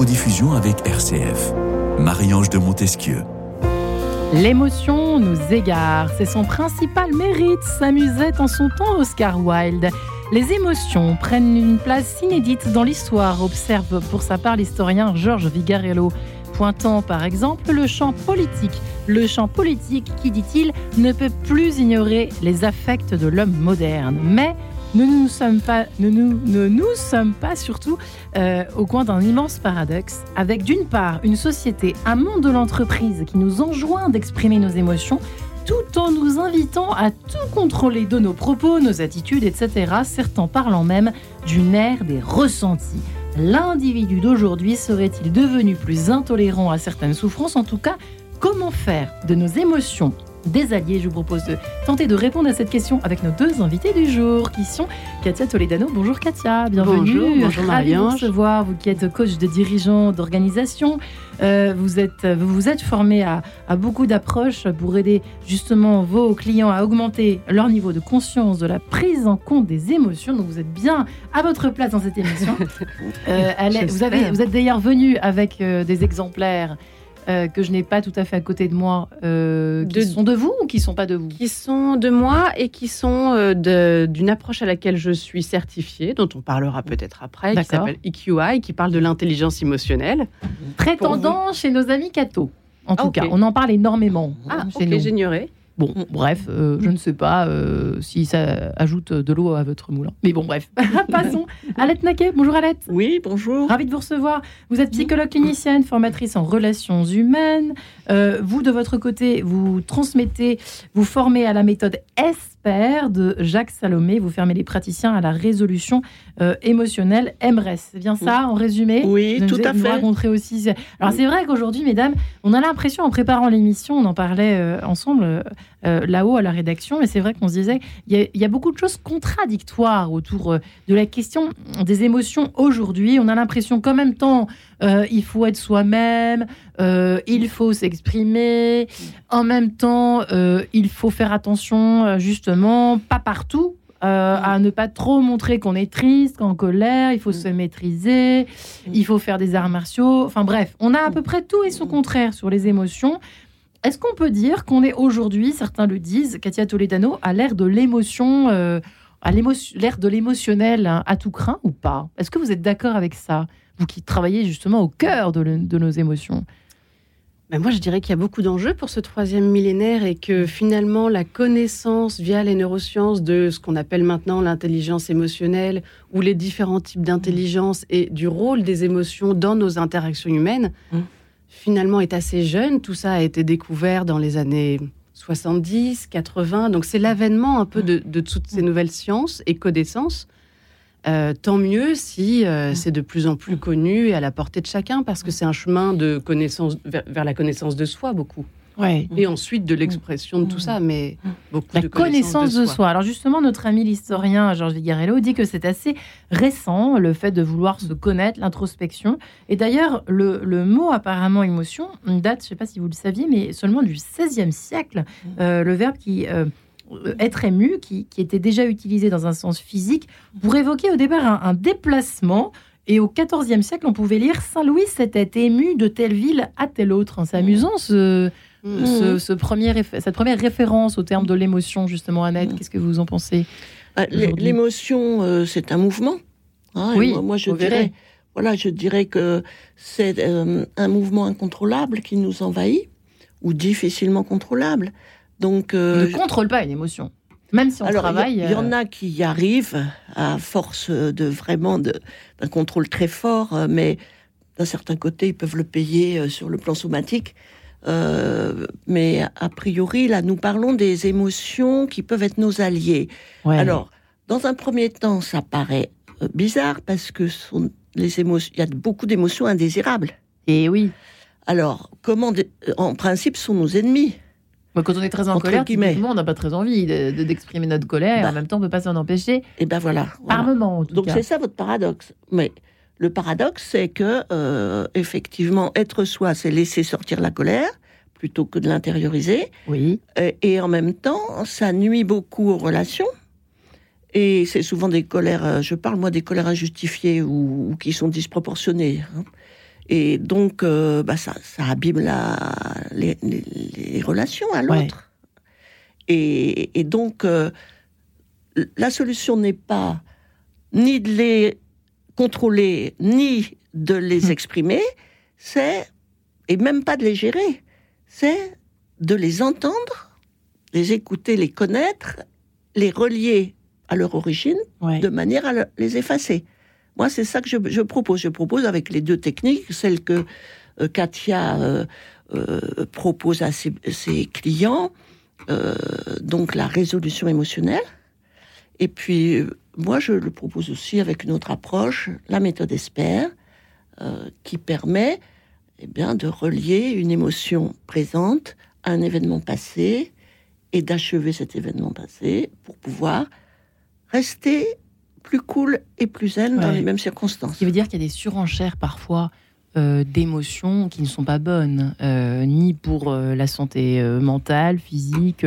codiffusion avec RCF. Marie-Ange de Montesquieu. L'émotion nous égare, c'est son principal mérite, s'amusait en son temps Oscar Wilde. Les émotions prennent une place inédite dans l'histoire, observe pour sa part l'historien Georges Vigarello pointant par exemple le champ politique. Le champ politique qui, dit-il, ne peut plus ignorer les affects de l'homme moderne. Mais ne nous sommes pas, surtout euh, au coin d'un immense paradoxe, avec d'une part une société, monde de l'entreprise qui nous enjoint d'exprimer nos émotions, tout en nous invitant à tout contrôler de nos propos, nos attitudes, etc., certains parlant même d'une ère des ressentis. L'individu d'aujourd'hui serait-il devenu plus intolérant à certaines souffrances? En tout cas, comment faire de nos émotions des alliés Je vous propose de tenter de répondre à cette question avec nos deux invités du jour, qui sont Katia Toledano. Bonjour Katia, bienvenue. Bonjour, bonjour Ravi de vous recevoir, vous qui êtes coach de dirigeants d'organisation. Euh, vous, êtes, vous vous êtes formé à, beaucoup d'approches pour aider justement vos clients à augmenter leur niveau de conscience, de la prise en compte des émotions. Donc vous êtes bien à votre place dans cette émission. Euh, vous, avez, vous êtes d'ailleurs venu avec euh, des exemplaires euh, que je n'ai pas tout à fait à côté de moi, euh, qui sont de vous ou qui sont pas de vous Qui sont de moi et qui sont euh, d'une approche à laquelle je suis certifiée, dont on parlera peut-être après, qui s'appelle EQI, qui parle de l'intelligence émotionnelle. Prétendant chez nos amis Cato. En tout cas, on en parle énormément. Ah, ok, j'ignorais. Bon, mm. bref, euh, je ne sais pas euh, si ça ajoute de l'eau à votre moulin. Mais bon, bref. Passons. Alette Naquet, bonjour Alette. Oui, bonjour. Ravi de vous recevoir. Vous êtes psychologue clinicienne, formatrice en relations humaines. Euh, vous, de votre côté, vous transmettez, vous formez à la méthode ESPER de Jacques Salomé. Vous fermez les praticiens à la résolution émotionnelle MRES. C'est bien ça, en résumé? Oui, tout à fait. Vous aussi. Alors, c'est vrai qu'aujourd'hui, mesdames, on a l'impression, en préparant l'émission, on en parlait ensemble euh, là-haut à la rédaction. Mais c'est vrai qu'on se disait, il y, a beaucoup de choses contradictoires autour euh, de la question des émotions aujourd'hui. On a l'impression qu'en même temps, euh, il faut être soi-même, il faut s'exprimer. En même temps, il faut faire attention, justement, pas partout, à ne pas trop montrer qu'on est triste, qu'en colère, il faut se maîtriser, il faut faire des arts martiaux. Enfin bref, on a à peu près tout et son contraire sur les émotions. Est-ce qu'on peut dire qu'on est aujourd'hui, certains le disent, Katia Toledano, à l'ère de l'émotion, euh, à l'ère de l'émotionnel hein, à tout craint ou pas? Est-ce que vous êtes d'accord avec ça? Vous qui travaillez justement au cœur de, nos émotions ben moi, je dirais qu'il y a beaucoup d'enjeux pour ce troisième millénaire et que finalement, la connaissance via les neurosciences de ce qu'on appelle maintenant l'intelligence émotionnelle ou les différents types d'intelligence et du rôle des émotions dans nos interactions humaines, mmh finalement est assez jeune. Tout ça a été découvert dans les années 70, 80. Donc c'est l'avènement un peu de, toutes ces nouvelles sciences et connaissances. Euh, tant mieux si euh, c'est de plus en plus connu et à la portée de chacun, parce que c'est un chemin de connaissance vers, la connaissance de soi beaucoup. Et ensuite de l'expression de tout ça, mais beaucoup la de connaissance, de, soi. Alors justement, notre ami l'historien Georges Vigarello dit que c'est assez récent le fait de vouloir se connaître, l'introspection. Et d'ailleurs, le, mot apparemment émotion date, je ne sais pas si vous le saviez, mais seulement du XVIe siècle. Euh, le verbe qui être ému, qui, était déjà utilisé dans un sens physique, pour évoquer au départ un, déplacement. Et au XIVe siècle, on pouvait lire Saint Louis s'était ému de telle ville à telle autre. C'est amusant ce, Mmh. Ce, premier, cette première référence au terme de l'émotion, justement, Annette, mmh. qu'est-ce que vous en pensez bah, L'émotion, euh, c'est un mouvement. Hein, oui, moi, je dirais, voilà, je dirais que c'est euh, un mouvement incontrôlable qui nous envahit ou difficilement contrôlable. Donc, euh, on ne contrôle pas une émotion. Même si on travaille. Il y, en a qui y arrivent à force de vraiment d'un contrôle très fort, mais d'un certain côté, ils peuvent le payer sur le plan somatique. Euh, mais a priori, là, nous parlons des émotions qui peuvent être nos alliés. Alors, dans un premier temps, ça paraît euh, bizarre parce que sont les émotions, il y a beaucoup d'émotions indésirables. Et oui. Alors, comment, en principe, sont nos ennemis? Quand on est très en colère, on n'a pas très envie d'exprimer notre colère. en bah. même temps, on ne peut pas s'en empêcher. Et ben voilà. Par moment, en tout Donc c'est ça votre paradoxe. Mais le paradoxe, c'est que, euh, effectivement, être soi, c'est laisser sortir la colère plutôt que de l'intérioriser. Oui. Et, en même temps, ça nuit beaucoup aux relations. Et c'est souvent des colères, euh, je parle moi des colères injustifiées ou, ou qui sont disproportionnées. hein. Et donc, euh, bah, ça, ça abîme la, les, les- les relations à Ouais. l'autre. Et, et donc, euh, la solution n'est pas ni de les contrôler, ni de les Hmm. exprimer, c'est, et même pas de les gérer, c'est de les entendre, les écouter, les connaître, les relier à leur origine Ouais. de manière à le- les effacer. Moi, c'est ça que je, propose. Je propose avec les deux techniques, celle que euh, Katia euh, euh, propose à ses, clients, donc la résolution émotionnelle. Et puis, moi, je le propose aussi avec une autre approche, la méthode ESPER, qui permet eh bien, de relier une émotion présente à un événement passé et d'achever cet événement passé pour pouvoir rester plus cool et plus zen dans les mêmes Ce circonstances. qui veut dire qu'il y a des surenchères parfois euh, d'émotions qui ne sont pas bonnes, euh, ni pour euh, la santé euh, mentale, physique.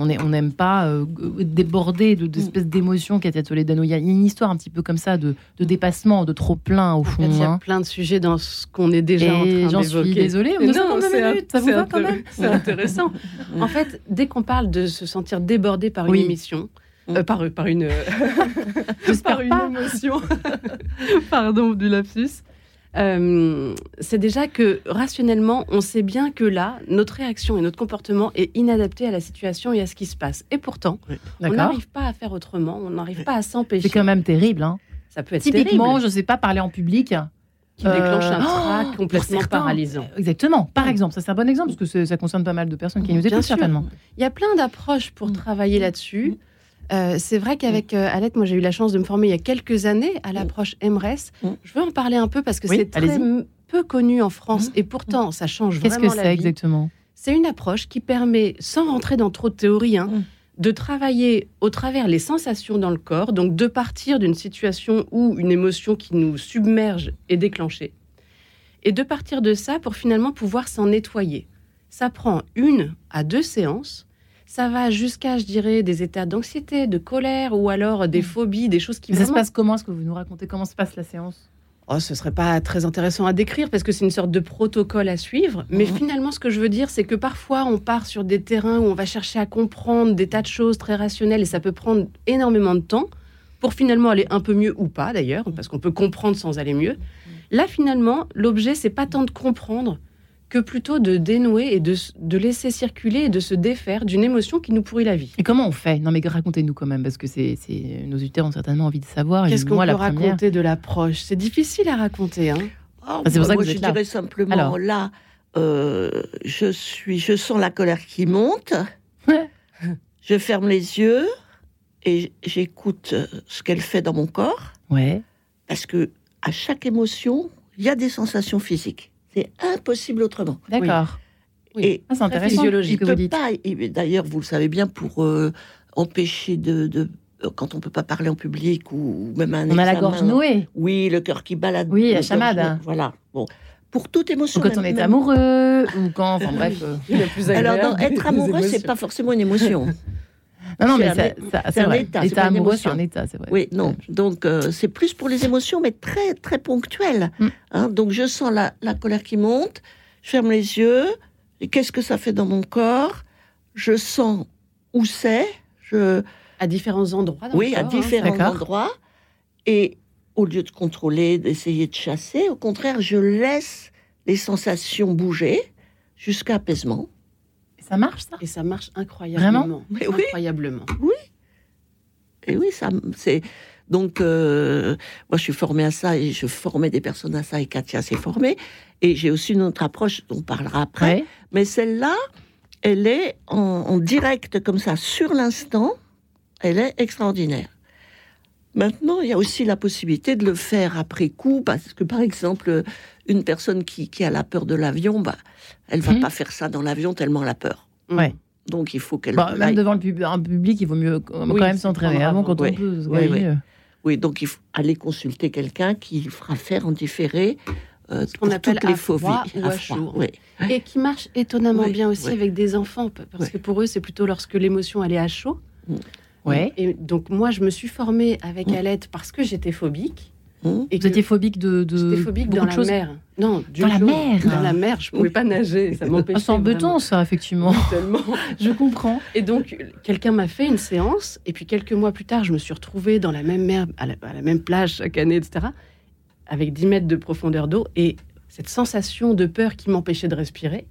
On est- on n'aime pas euh, déborder de- d'espèces d'émotions, Katia Toledano. Il y a une histoire un petit peu comme ça de, de dépassement, de trop plein au En fond. fait, il y a hein. plein de sujets dans ce qu'on est déjà en train j'en d'évoquer. suis désolée, on c'est minutes, ça vous va quand même C'est intéressant. en fait, dès qu'on parle de se sentir débordé par Oui. une émission, Mm. Euh, par, par une, J'espère par une émotion, pardon du lapsus, euh, c'est déjà que rationnellement, on sait bien que là, notre réaction et notre comportement est inadapté à la situation et à ce qui se passe. Et pourtant, on n'arrive pas à faire autrement, on n'arrive pas à s'empêcher. C'est quand même terrible. hein. Ça peut être Typiquement, terrible, je ne sais pas parler en public. qui déclenche un Euh, trac oh, complètement paralysant. Exactement. Par Ouais. exemple, ça c'est un bon exemple parce que ça concerne pas mal de personnes qui nous écoutent certainement. Il y a plein d'approches pour Mm. travailler là-dessus. Euh, c'est vrai qu'avec euh, Alette, moi j'ai eu la chance de me former il y a quelques années à l'approche MRES. Mm. Je veux en parler un peu parce que Oui, c'est très peu connu en France Mm. et pourtant ça change Qu'est-ce vraiment que la c'est exactement? C'est une approche qui permet, sans rentrer dans trop de théorie, hein, Mm. de travailler au travers les sensations dans le corps, donc de partir d'une situation où une émotion qui nous submerge est déclenchée, et de partir de ça pour finalement pouvoir s'en nettoyer. Ça prend une à deux séances. Ça va jusqu'à, je dirais, des états d'anxiété, de colère ou alors des Mm. phobies, des choses qui Mais Ça se passe comment Est-ce que vous nous racontez comment se passe la séance? Oh, ce serait pas très intéressant à décrire parce que c'est une sorte de protocole à suivre. Mais Mhm. finalement, ce que je veux dire, c'est que parfois, on part sur des terrains où on va chercher à comprendre des tas de choses très rationnelles et ça peut prendre énormément de temps pour finalement aller un peu mieux ou pas d'ailleurs, parce qu'on peut comprendre sans aller mieux. Là, finalement, l'objet, c'est pas tant de comprendre que plutôt de dénouer et de, de laisser circuler et de se défaire d'une émotion qui nous pourrit la vie. Et comment on fait? Non mais racontez-nous quand même parce que c'est nos auditeurs ont certainement envie de savoir. Qu'est-ce qu'on peut la première. raconter de l'approche? C'est difficile à raconter. Hein Ah, c'est pour ça que moi, vous je là. dirais simplement Alors. là, euh, je suis, je sens la colère qui monte. je ferme les yeux et j'écoute euh, ce qu'elle fait dans mon corps Ouais. parce que à chaque émotion, il y a des sensations physiques. C'est impossible autrement. D'accord. Oui. Et Ah, c'est intéressant il vous peut dites. pas. D'ailleurs, vous le savez bien, pour euh, empêcher de, de- euh, quand on peut pas parler en public ou, ou même un On a la gorge nouée. Oui, le cœur qui balade. Oui, la chamade, hein. Voilà. Bon, pour toute émotion. Ou quand on est amoureux, ou quand, enfin bref. euh. Plus Alors, non, être amoureux, c'est pas forcément une émotion. Non, non, C'est mais un ça, é- ça- c'est un vrai. état, c'est État amoureux, c'est émotion. un état, c'est vrai. Oui, non. Donc, euh, c'est plus pour les émotions, mais très, très ponctuel. Mm. Hein, donc, je sens la, la colère qui monte, je ferme les yeux, et qu'est-ce que ça fait dans mon corps? Je sens où c'est, je, à différents endroits. Dans oui, le à corps, hein. différents endroits, et au lieu de contrôler, d'essayer de chasser, au contraire, je laisse les sensations bouger jusqu'à apaisement. Ça marche, ça? Et ça marche incroyablement. Mais oui. Incroyablement. Et oui, ça, c'est donc euh, moi je suis formée à ça et je formais des personnes à ça et Katia s'est formée et j'ai aussi une autre approche dont on parlera après. Ouais. Mais celle-là, elle est en, en direct comme ça sur l'instant, elle est extraordinaire. Maintenant, il y a aussi la possibilité de le faire après coup, parce que par exemple, une personne qui, qui a la peur de l'avion, bah, elle va Mhm. pas faire ça dans l'avion tellement elle a peur. Ouais. Donc il faut qu'elle Bon, même devant le pub- un public, il vaut mieux quand Oui, même s'entraîner avant quand Oui. on peut. Oui, oui. Oui, donc il faut aller consulter quelqu'un qui fera faire en différé euh, qu'on appelle les à phobies. froid ou à froid, chaud. oui. Et qui marche étonnamment Oui, bien aussi oui. avec des enfants, parce Oui. que pour eux, c'est plutôt lorsque l'émotion elle est à chaud. Ouais. Et donc, moi, je me suis formée avec Mm. Alette parce que j'étais phobique. Mmh. Et Vous que étiez phobique de, de j'étais phobique dans de la choses mer. Non, Dans la mer Dans la mer, je pouvais pas nager. Ça Ah, m'empêchait. C'est embêtant, ça, effectivement. Je comprends. Et donc, quelqu'un m'a fait une séance, et puis quelques mois plus tard, je me suis retrouvée dans la même mer, à la, à la même plage chaque année, etc., avec 10 mètres de profondeur d'eau, et cette sensation de peur qui m'empêchait de respirer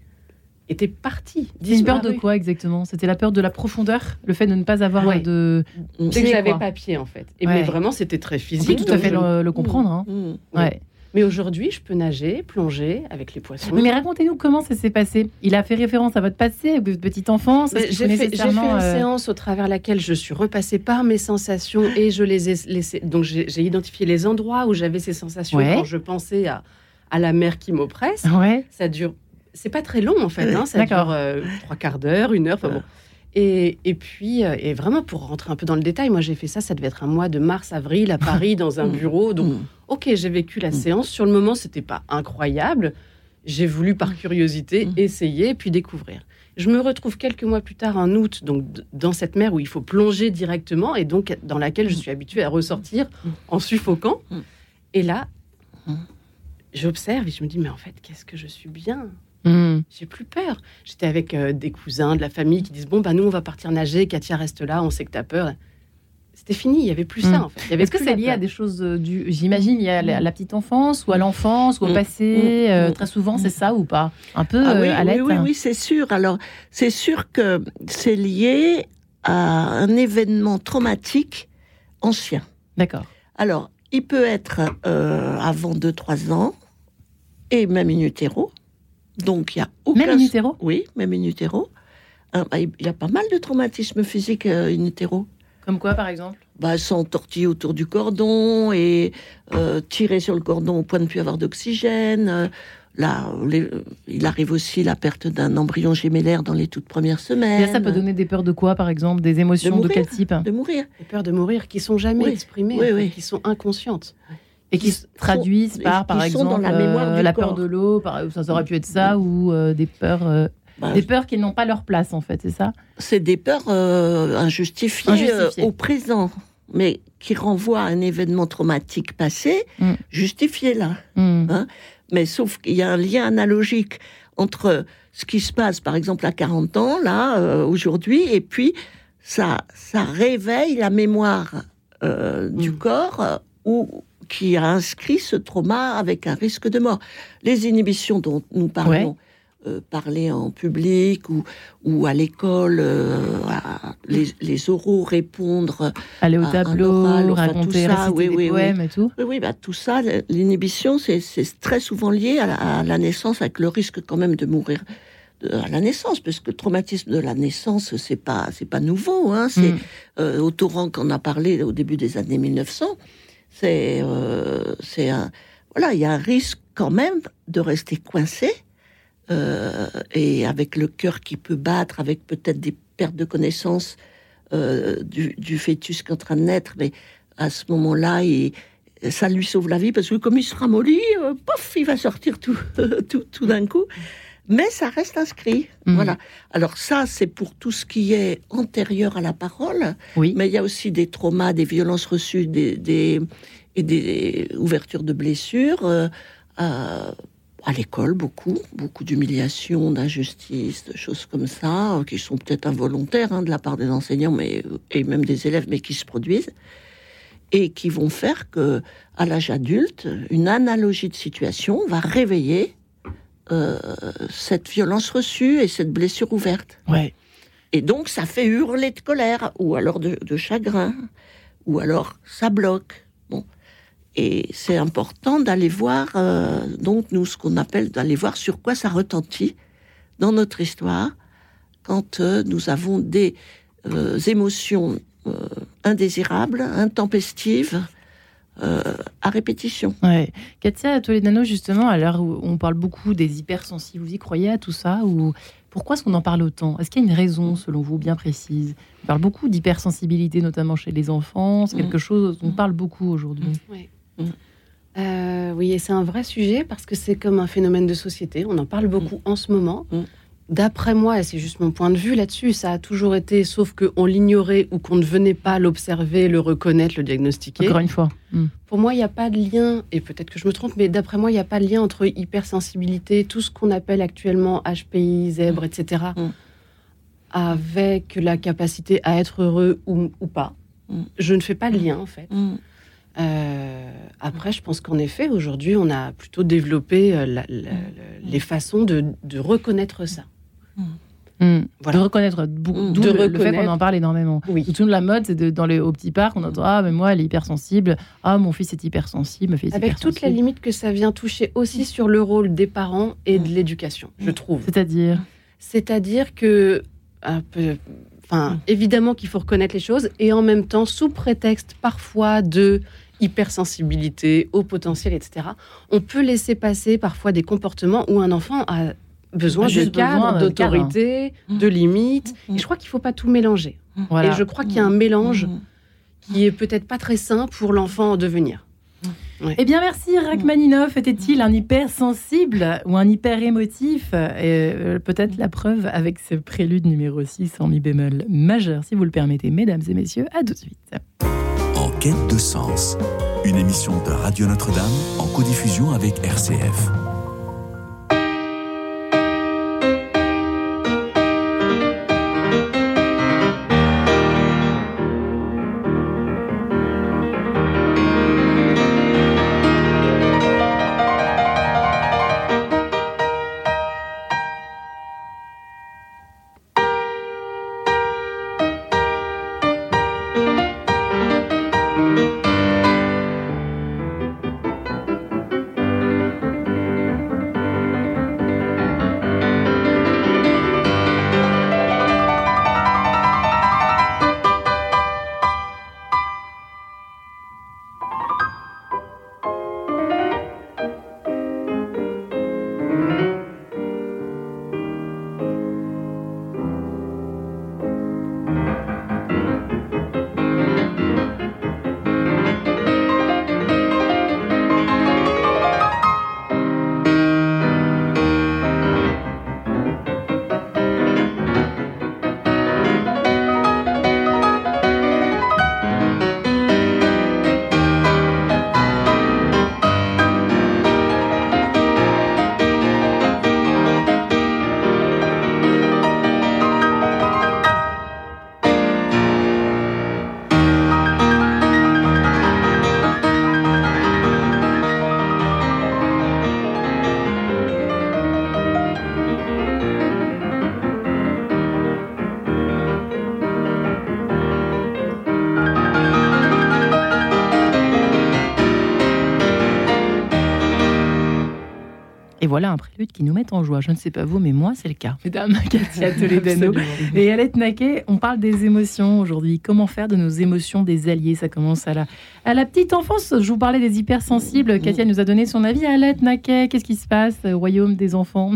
était partie. C'est une peur de quoi exactement? C'était la peur de la profondeur Le fait de ne pas avoir Ouais. de. C'est que j'avais pas pied, en fait. Et Ouais. mais vraiment, c'était très On physique. peut tout à fait le, le comprendre. hein. Mmh. Oui. Ouais. Mais aujourd'hui, je peux nager, plonger avec les poissons. Mais, racontez-nous comment ça s'est passé. Il a fait référence à votre passé, à votre petite enfance. J'ai fait, une euh, séance au travers laquelle je suis repassée par mes sensations et je les ai laissées. Donc j'ai j'ai identifié les endroits où j'avais ces sensations Ouais. quand je pensais à, à la mer qui m'oppresse. Ouais. Ça dure. C'est pas très long en fait. Hein, ça dure euh, trois quarts d'heure, une heure. enfin bon. Et, et puis, euh, et vraiment pour rentrer un peu dans le détail, moi j'ai fait ça, ça devait être un mois de mars-avril à Paris dans un bureau. Donc Mmh. Ok, j'ai vécu la Mm. séance. Sur le moment, c'était pas incroyable. J'ai voulu, par curiosité, Mm. essayer puis découvrir. Je me retrouve quelques mois plus tard, en août, donc dans cette mer où il faut plonger directement et donc dans laquelle je suis habituée à ressortir Mm. en suffoquant. Mm. Et là, Mm. j'observe et je me dis, mais en fait, qu'est-ce que je suis bien? Hmm. J'ai plus peur. J'étais avec euh, des cousins de la famille qui disent, bon, bah nous, on va partir nager. Katia reste là, on sait que tu as peur. C'était fini, il y avait plus Mm. ça, en fait. Il y Est-ce que c'est lié peur. à des choses euh, du. J'imagine, à la, à la petite enfance ou à l'enfance ou au Mm. passé Mm. euh, Mm. Très souvent, c'est ça ou pas? Un peu Ah oui, euh, à oui, l'aide oui, oui, c'est sûr. Alors, c'est sûr que c'est lié à un événement traumatique ancien. D'accord. Alors, il peut être avant 2-3 ans, et même in utero. Donc, il y a aucun... Même in utero Oui, même in utero. Bah, Il y a pas mal de traumatismes physiques euh, in utero. Comme quoi, par exemple Bah, s'entortiller autour du cordon et euh, tirer sur le cordon au point de ne plus avoir d'oxygène. Euh, Là, les- il arrive aussi la perte d'un embryon gémellaire dans les toutes premières Et semaines. là, ça peut donner des peurs de quoi, par exemple Des émotions de, mourir. quel type De mourir. Les peurs de mourir qui sont jamais Oui, exprimées, oui, oui. qui sont inconscientes. Et qui qui se sont- traduisent par, par exemple, dans la mémoire euh, la peur de l'eau, ça aurait pu être ça, ou euh, des peurs, euh, Bah, des peurs qui n'ont pas leur place, en fait, c'est ça? C'est des peurs injustifiées, Injustifiées. au présent, mais qui renvoient à un événement traumatique passé, Mm. justifié là. Hmm. Mais sauf qu'il y a un lien analogique entre ce qui se passe, par exemple, à 40 ans, là, aujourd'hui, et puis ça, ça réveille la mémoire du Mm. corps où, qui a inscrit ce trauma avec un risque de mort. Les inhibitions dont nous parlons, euh, parler en public ou, ou à l'école, euh, les, les oraux répondre Aller au tableau, oral, enfin, raconter, tout ça, oui, des oui, oui. et tout. Oui, oui, bah, tout ça, l'inhibition, c'est très souvent lié à la, à la naissance, avec le risque quand même de mourir de- à la naissance, parce que le traumatisme de la naissance, c'est pas, pas nouveau. Hein, c'est Mm. euh, au torrent qu'on a parlé au début des années 1900. C'est, euh, c'est un, voilà, il y a un risque quand même de rester coincé euh, et avec le cœur qui peut battre, avec peut-être des pertes de connaissance euh, du, du fœtus qui est en train de naître, mais à ce moment-là, ça lui sauve la vie parce que comme il se ramollit, pof, il va sortir tout, tout, tout d'un coup. Mais ça reste inscrit. Mhm. Voilà. Alors ça, c'est pour tout ce qui est antérieur à la parole. Oui. Mais il y a aussi des traumas, des violences reçues, des, des- et des ouvertures de blessures. euh, à, à l'école, beaucoup, beaucoup d'humiliations, d'injustices, de choses comme ça, euh, qui sont peut-être involontaires hein, de la part des enseignants, mais et même des élèves, mais qui se produisent et qui vont faire que, à l'âge adulte, une analogie de situation va réveiller euh, cette violence reçue et cette blessure ouverte. Ouais. Et donc, ça fait hurler de colère, ou alors de, de chagrin, ou alors ça bloque. Bon. Et c'est important d'aller voir, euh, donc, nous, ce qu'on appelle d'aller voir sur quoi ça retentit dans notre histoire quand euh, nous avons des euh, émotions indésirables, intempestives, euh, à répétition. Ouais. Katia Toledano, justement, à l'heure où on parle beaucoup des hypersensibles, vous y croyez à tout ça ou pourquoi est-ce qu'on en parle autant? Est-ce qu'il y a une raison, selon vous, bien précise? On parle beaucoup d'hypersensibilité, notamment chez les enfants. C'est Mm. quelque chose dont on parle beaucoup aujourd'hui. Euh, oui, et c'est un vrai sujet parce que c'est comme un phénomène de société. On en parle beaucoup en ce moment. D'après moi, et c'est juste mon point de vue là-dessus, ça a toujours été, sauf qu'on l'ignorait ou qu'on ne venait pas l'observer, le reconnaître, le diagnostiquer. Encore une fois. Hmm. Pour moi, il n'y a pas de lien, et peut-être que je me trompe, mais d'après moi, il n'y a pas de lien entre hypersensibilité, tout ce qu'on appelle actuellement HPI, zèbre, etc., hmm. avec la capacité à être heureux ou, pas. Hmm. Je ne fais pas le lien, en fait. Euh, après, je pense qu'en effet, aujourd'hui, on a plutôt développé euh, les façons de reconnaître ça. Hmm. De reconnaître, hmm. d'où le, fait qu'on en parle énormément. Oui. Tout la mode, c'est dans les, au petit parc, on entend Ah, mais moi, elle est hypersensible. Ah, mon fils est hypersensible. fils Avec toute la limite que ça vient toucher aussi sur le rôle des parents et de l'éducation, je trouve. C'est-à-dire C'est-à-dire que. Enfin, évidemment qu'il faut reconnaître les choses et en même temps, sous prétexte parfois de hypersensibilité, au potentiel, etc., on peut laisser passer parfois des comportements où un enfant a besoin de cadre, d'autorité, mmh. de limites. Mmh. Et je crois qu'il ne faut pas tout mélanger. Et je crois qu'il y a un mmh. mélange qui est peut-être pas très sain pour l'enfant en devenir. Eh bien, merci. Rachmaninoff était-il un hypersensible ou un hyper émotif euh, Peut-être la preuve avec ce prélude numéro 6 en mi bémol majeur, si vous le permettez, mesdames et messieurs. À tout de suite. En quête de sens, une émission de Radio Notre-Dame en codiffusion avec RCF. Voilà un prélude qui nous met en joie. Je ne sais pas vous, mais moi, c'est le cas. Mesdames, Katia Toledano et Alette Naquet, on parle des émotions aujourd'hui. Comment faire de nos émotions des alliés? Ça commence à la, à la petite enfance. Je vous parlais des hypersensibles. Katia nous a donné son avis. Alette Naquet, qu'est-ce qui se passe au royaume des enfants?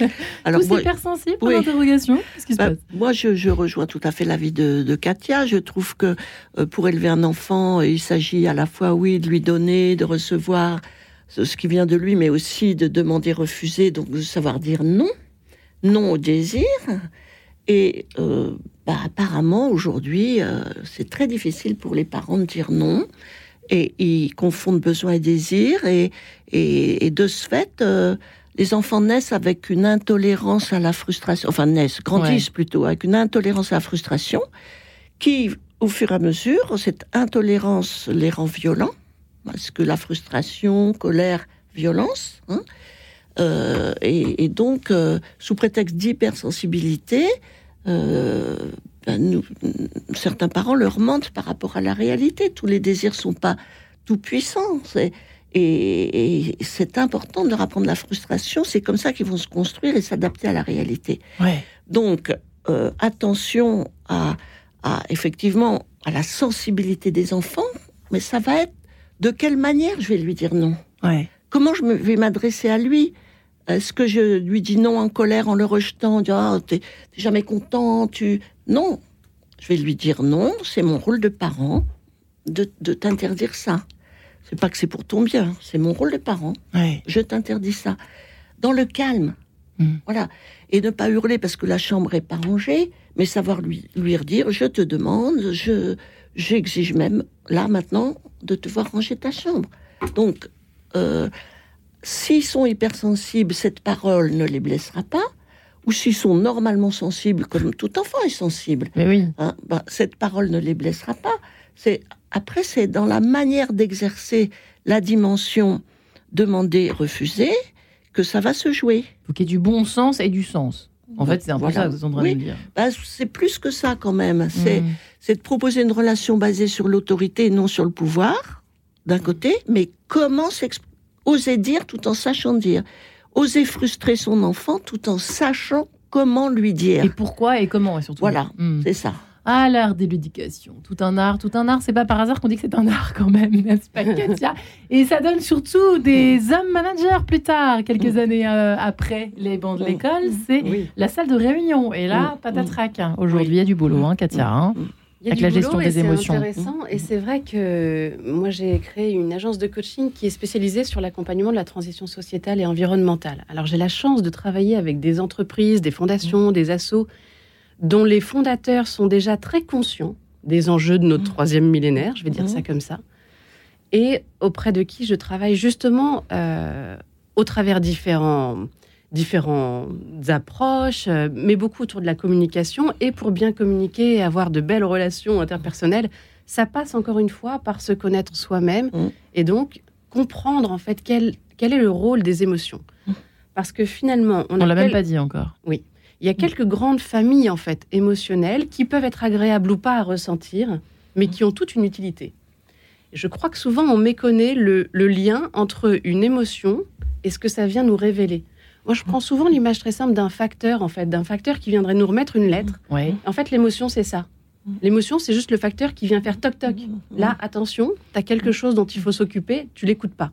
Alors, Tous hypersensibles oui. interrogation Qu'est-ce qui se bah, passe? Moi, je, rejoins tout à fait l'avis de, de Katia. Je trouve que euh, pour élever un enfant, il s'agit à la fois, oui, de lui donner, de recevoir ce qui vient de lui, mais aussi de demander, refuser, donc de savoir dire non, non au désir. Et euh, bah, apparemment, aujourd'hui, euh, c'est très difficile pour les parents de dire non. Et ils confondent besoin et désir. Et, et, de ce fait, euh, les enfants naissent avec une intolérance à la frustration, enfin naissent, grandissent plutôt avec une intolérance à la frustration, qui, au fur et à mesure, cette intolérance les rend violents parce que la frustration, colère, violence, hein, euh, et, donc, euh, sous prétexte d'hypersensibilité, euh, ben, certains parents leur mentent par rapport à la réalité. Tous les désirs sont pas tout puissants. Et, c'est important de leur apprendre la frustration. C'est comme ça qu'ils vont se construire et s'adapter à la réalité. Donc, attention à, à, effectivement à la sensibilité des enfants, mais ça va être de quelle manière je vais lui dire non? Comment je vais m'adresser à lui? Est-ce que je lui dis non en colère, en le rejetant, en disant ah, t'es jamais content, tu non Je vais lui dire non. C'est mon rôle de parent de, t'interdire ça. C'est pas que c'est pour ton bien, c'est mon rôle de parent. Je t'interdis ça. Dans le calme, Mm. Voilà. Et ne pas hurler parce que la chambre est pas rangée, mais savoir lui, lui redire, je te demande, je, j'exige même, là, maintenant, de te voir ranger ta chambre. Donc, euh, s'ils sont hypersensibles, cette parole ne les blessera pas. Ou s'ils sont normalement sensibles, comme tout enfant est sensible, Mais oui. hein, bah, cette parole ne les blessera pas. C'est après c'est dans la manière d'exercer la dimension demander refuser que ça va se jouer. faut qu'il y ait du bon sens et du sens. En fait, c'est un peu Voilà. ça que vous Oui. dire. Bah, c'est plus que ça quand même. C'est Mm. c'est de proposer une relation basée sur l'autorité et non sur le pouvoir d'un côté, mais comment oser dire tout en sachant dire, oser frustrer son enfant tout en sachant comment lui dire. Et pourquoi et comment, et surtout. Voilà. Mm. C'est ça. Ah, l'art de l'éducation. Tout un art, tout un art. C'est pas par hasard qu'on dit que c'est un art quand même, n'est-ce pas, Katia? Et ça donne surtout des hommes managers plus tard, quelques années euh, après les bancs de Mm. l'école. C'est Oui. la salle de réunion. Et là, Mm. patatrac. hein. Aujourd'hui, il y a du boulot, hein, Katia. hein. Il y a Avec du la boulot gestion et des c'est émotions. intéressant. Et c'est vrai que moi, j'ai créé une agence de coaching qui est spécialisée sur l'accompagnement de la transition sociétale et environnementale. Alors, j'ai la chance de travailler avec des entreprises, des fondations, des assos dont les fondateurs sont déjà très conscients des enjeux de notre troisième millénaire, je vais dire Mhm. ça comme ça, et auprès de qui je travaille justement euh, au travers différents différentes approches, euh, mais beaucoup autour de la communication. Et pour bien communiquer et avoir de belles relations interpersonnelles, ça passe encore une fois par se connaître soi-même Mm. et donc comprendre en fait quel, quel est le rôle des émotions. Parce que finalement, on, On l'a même appelle- pas dit encore. Il y a quelques grandes familles en fait émotionnelles qui peuvent être agréables ou pas à ressentir, mais qui ont toute une utilité. Je crois que souvent on méconnaît le, le lien entre une émotion et ce que ça vient nous révéler. Moi, je prends souvent l'image très simple d'un facteur en fait, d'un facteur qui viendrait nous remettre une lettre. Ouais. En fait, l'émotion c'est ça. L'émotion, c'est juste le facteur qui vient faire toc toc. Là, attention, tu as quelque chose dont il faut s'occuper, tu l'écoutes pas.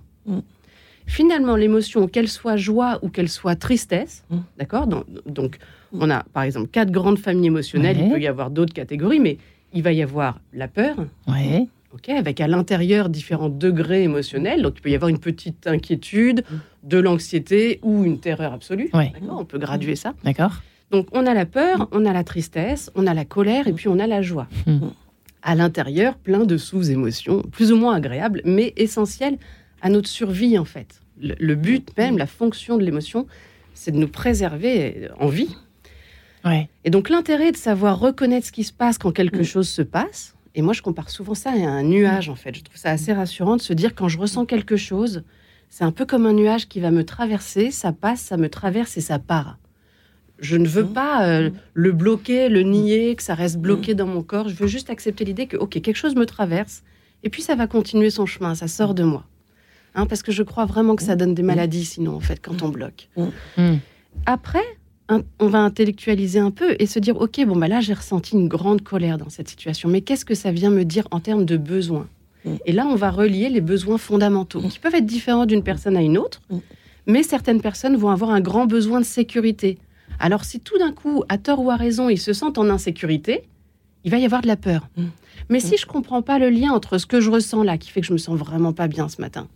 Finalement, l'émotion, qu'elle soit joie ou qu'elle soit tristesse, Mm. d'accord Donc, on a par exemple quatre grandes familles émotionnelles, Ouais. il peut y avoir d'autres catégories, mais il va y avoir la peur, Ouais. ok, avec à l'intérieur différents degrés émotionnels. Donc, il peut y avoir une petite inquiétude, de l'anxiété ou une terreur absolue. Ouais. D'accord On peut graduer ça. D'accord. Donc on a la peur, on a la tristesse, on a la colère et puis on a la joie. À l'intérieur, plein de sous-émotions, plus ou moins agréables, mais essentielles à notre survie en fait. Le, le but même, la fonction de l'émotion, c'est de nous préserver en vie. Ouais. Et donc l'intérêt de savoir reconnaître ce qui se passe quand quelque Mm. chose se passe, et moi je compare souvent ça à un nuage en fait. Je trouve ça assez rassurant de se dire quand je ressens quelque chose, c'est un peu comme un nuage qui va me traverser, ça passe, ça me traverse et ça part. Je ne veux Mm. pas euh, le bloquer, le nier, que ça reste Mm. bloqué dans mon corps. Je veux juste accepter l'idée que, ok, quelque chose me traverse, et puis ça va continuer son chemin, ça sort de moi. Hein, parce que je crois vraiment que ça donne des maladies, sinon, en fait, quand on bloque. Mm. Après, un- on va intellectualiser un peu et se dire, ok, bon, bah là, j'ai ressenti une grande colère dans cette situation, mais qu'est-ce que ça vient me dire en termes de besoins Mm. Et là, on va relier les besoins fondamentaux, qui peuvent être différents d'une personne à une autre, Mm. mais certaines personnes vont avoir un grand besoin de sécurité. Alors, si tout d'un coup, à tort ou à raison, ils se sentent en insécurité, il va y avoir de la peur. Mm. Mais si je comprends pas le lien entre ce que je ressens là, qui fait que je me sens vraiment pas bien ce matin,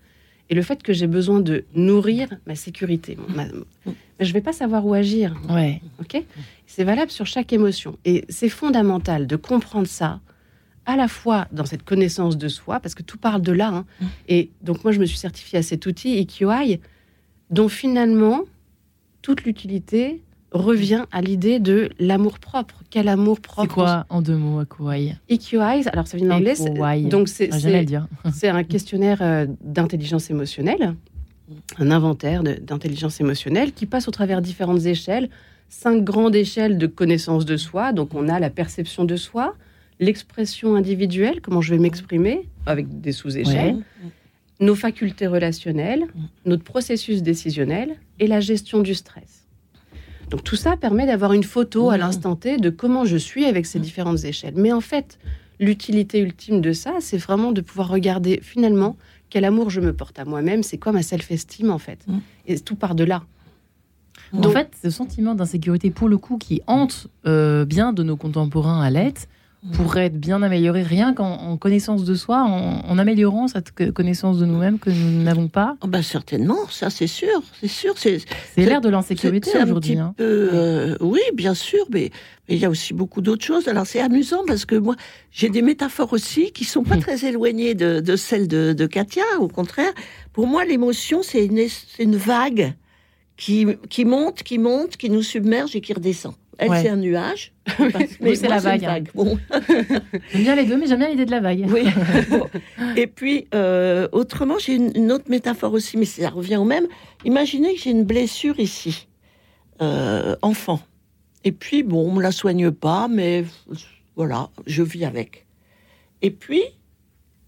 et le fait que j'ai besoin de nourrir ma sécurité, ma- ben, je vais pas savoir où agir. Ouais. Ok? C'est valable sur chaque émotion. Et c'est fondamental de comprendre ça, à la fois dans cette connaissance de soi, parce que tout parle de là. hein. Et donc, moi, je me suis certifiée à cet outil, Ikioi, dont finalement, toute l'utilité revient à l'idée de l'amour propre. Quel amour propre C'est quoi en deux mots, Akuai Ikioi, alors ça vient de l'anglais. Donc, c'est un questionnaire euh, d'intelligence émotionnelle, un inventaire d'intelligence émotionnelle qui passe au travers différentes échelles, cinq grandes échelles de connaissance de soi. Donc on a la perception de soi, l'expression individuelle, comment je vais m'exprimer, avec des sous-échelles, Ouais. nos facultés relationnelles, notre processus décisionnel et la gestion du stress. Donc tout ça permet d'avoir une photo à Mhm. l'instant T de comment je suis avec ces différentes échelles. Mais en fait, l'utilité ultime de ça, c'est vraiment de pouvoir regarder finalement quel amour je me porte à moi-même, c'est quoi ma self-esteem en fait. Mhm. Et tout part de là. En fait, ce sentiment d'insécurité, pour le coup, qui hante euh, bien de nos contemporains à l'aide, pourrait être bien améliorée rien qu'en en connaissance de soi, en, en améliorant cette connaissance de nous-mêmes que nous n'avons pas. Oh, ben, certainement, ça c'est sûr, c'est sûr. C'est l'ère de l'insécurité aujourd'hui. hein. euh, oui, bien sûr, mais mais il y a aussi beaucoup d'autres choses. Alors c'est amusant parce que moi, j'ai des métaphores aussi qui sont pas Hmm. très éloignées de, de celles de, de Katia. Au contraire, pour moi, l'émotion, c'est une, une vague qui, qui monte, qui monte, qui nous submerge et qui redescend. Elle, Ouais. c'est un nuage. Vous, c'est la une vague. Bon. J'aime bien les deux, mais j'aime bien l'idée de la vague. Oui. Bon. Et puis, euh, autrement, j'ai une, une autre métaphore aussi, mais ça revient au même. Imaginez que j'ai une blessure ici, euh, enfant. Et puis, bon, on me la soigne pas, mais voilà, je vis avec. Et puis,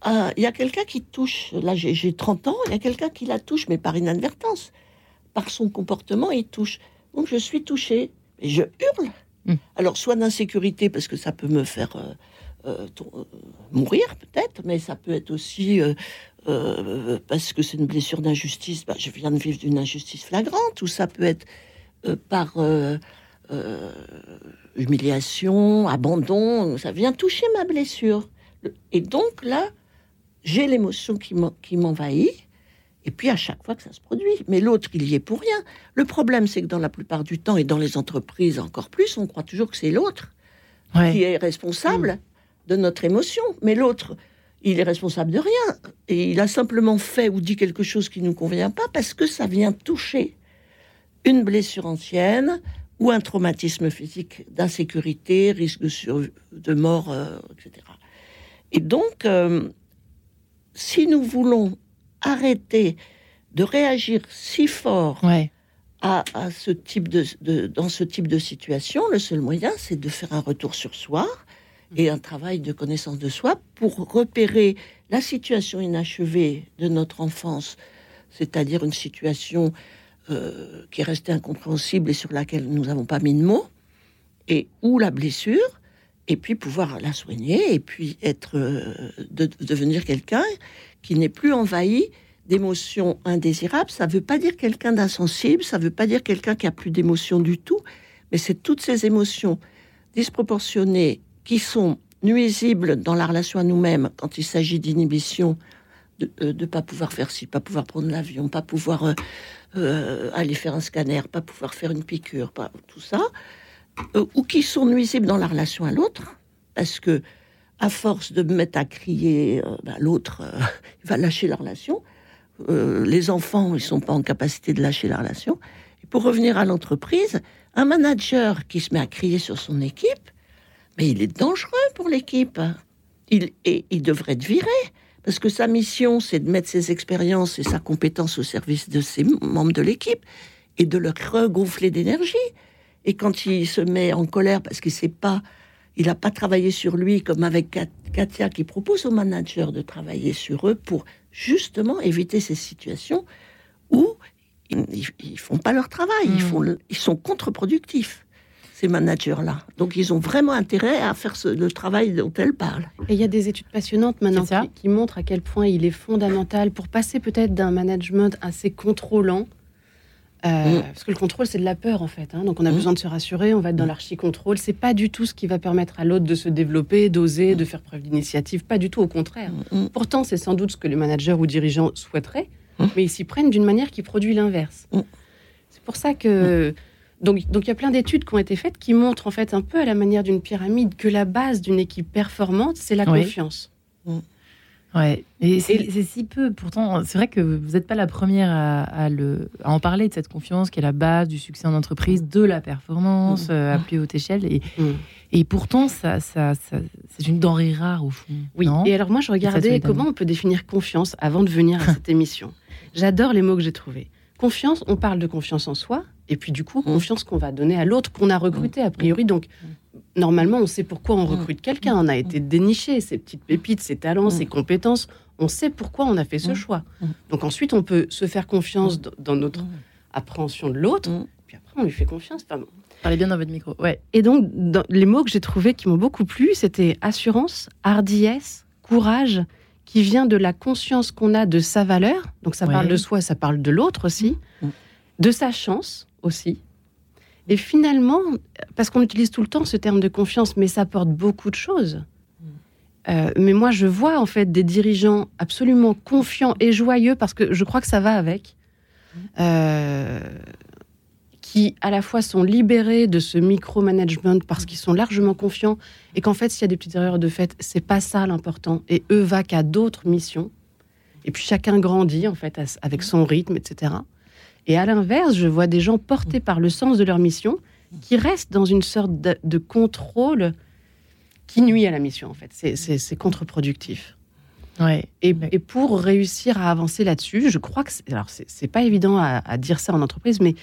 euh, il y a quelqu'un qui touche. Là, j'ai 30 ans, il y a quelqu'un qui la touche, mais par inadvertance. Par son comportement, il touche. Donc, je suis touchée. Et je hurle. Mm. Alors, soit d'insécurité, parce que ça peut me faire euh, euh, euh, mourir, peut-être, mais ça peut être aussi euh, parce que c'est une blessure d'injustice. Bah, je viens de vivre d'une injustice flagrante, ou ça peut être par humiliation, abandon. Ça vient toucher ma blessure. Le- Et donc là, j'ai l'émotion qui m'envahit. Et puis à chaque fois que ça se produit. Mais l'autre, il y est pour rien. Le problème, c'est que dans la plupart du temps, et dans les entreprises encore plus, on croit toujours que c'est l'autre Ouais. qui est responsable de notre émotion. Mais l'autre, il est responsable de rien. Et il a simplement fait ou dit quelque chose qui ne nous convient pas parce que ça vient toucher une blessure ancienne ou un traumatisme physique d'insécurité, risque de mort, euh, etc. Et donc, euh, si nous voulons arrêter de réagir si fort Ouais. à, à ce type de, de- dans ce type de situation, le seul moyen, c'est de faire un retour sur soi et un travail de connaissance de soi pour repérer la situation inachevée de notre enfance, c'est-à-dire une situation euh, qui est restée incompréhensible et sur laquelle nous n'avons pas mis de mots, et ou la blessure, et puis pouvoir la soigner, et puis être, euh, de, de devenir quelqu'un qui n'est plus envahi d'émotions indésirables. Ça ne veut pas dire quelqu'un d'insensible, ça ne veut pas dire quelqu'un qui a plus d'émotions du tout, mais c'est toutes ces émotions disproportionnées qui sont nuisibles dans la relation à nous-mêmes quand il s'agit d'inhibition, de ne pas pouvoir faire ci, pas pouvoir prendre l'avion, pas pouvoir euh, euh, aller faire un scanner, pas pouvoir faire une piqûre, pas, tout ça, euh, ou qui sont nuisibles dans la relation à l'autre, parce que à force de me mettre à crier, euh, bah, l'autre euh, il va lâcher la relation. Euh, les enfants, ils sont pas en capacité de lâcher la relation. Et pour revenir à l'entreprise, un manager qui se met à crier sur son équipe, mais il est dangereux pour l'équipe. Il, il devrait être viré. Parce que sa mission, c'est de mettre ses expériences et sa compétence au service de ses membres de l'équipe et de leur regonfler d'énergie. Et quand il se met en colère parce qu'il sait pas, il n'a pas travaillé sur lui, comme avec Kat- Katia qui propose aux managers de travailler sur eux pour justement éviter ces situations où ils, ils font pas leur travail, ils, Mm. font le- ils sont contre-productifs, ces managers-là. Donc ils ont vraiment intérêt à faire ce- le travail dont elle parle. Et il y a des études passionnantes maintenant qui montrent à quel point il est fondamental pour passer peut-être d'un management assez contrôlant. Euh, Mm. Parce que le contrôle, c'est de la peur en fait. hein. Donc on a Mm. besoin de se rassurer, on va être dans l'archi-contrôle. C'est pas du tout ce qui va permettre à l'autre de se développer, d'oser, de faire preuve d'initiative. Pas du tout, au contraire. Mm. Pourtant, c'est sans doute ce que les managers ou dirigeants souhaiteraient, Mm. mais ils s'y prennent d'une manière qui produit l'inverse. Mm. C'est pour ça que. Donc, donc il y a plein d'études qui ont été faites qui montrent en fait un peu à la manière d'une pyramide que la base d'une équipe performante, c'est la Oui. confiance. Ouais, et c'est Et- si peu. Pourtant, c'est vrai que vous n'êtes pas la première à, à le, à en parler de cette confiance qui est la base du succès en entreprise, de la performance Mm. euh, à plus haute échelle. Et, Mm. et pourtant, ça, ça, ça- c'est une denrée rare au fond. Oui. Et alors moi, je regardais comment on peut définir confiance avant de venir à cette émission. J'adore les mots que j'ai trouvés. Confiance, on parle de confiance en soi, et puis du coup, Mm. confiance qu'on va donner à l'autre qu'on a recruté a priori. Donc, normalement, on sait pourquoi on Mm. recrute quelqu'un. On a été déniché ses petites pépites, ses talents, Mm. ses compétences. On sait pourquoi on a fait ce Mm. choix. Mm. Donc ensuite, on peut se faire confiance dans notre appréhension de l'autre, Mm. puis après, on lui fait confiance. Bon. Parlez bien dans votre micro. Ouais. Et donc, dans- les mots que j'ai trouvés qui m'ont beaucoup plu, c'était assurance, hardiesse, courage, qui vient de la conscience qu'on a de sa valeur. Donc, ça Ouais. parle de soi, ça parle de l'autre aussi, Mm. de sa chance aussi, Et finalement, parce qu'on utilise tout le temps ce terme de confiance, mais ça porte beaucoup de choses. Euh, mais moi, je vois en fait des dirigeants absolument confiants et joyeux parce que je crois que ça va avec, euh, qui à la fois sont libérés de ce micromanagement parce qu'ils sont largement confiants et qu'en fait, s'il y a des petites erreurs de fait, c'est pas ça l'important. Et eux va qu'à d'autres missions. Et puis chacun grandit en fait avec son rythme, etc. Et à l'inverse, je vois des gens portés par le sens de leur mission qui restent dans une sorte de contrôle qui nuit à la mission, en fait. C'est contre-productif. Ouais. Et, et, pour réussir à avancer là-dessus, je crois que alors c'est pas évident à, dire ça en entreprise, mais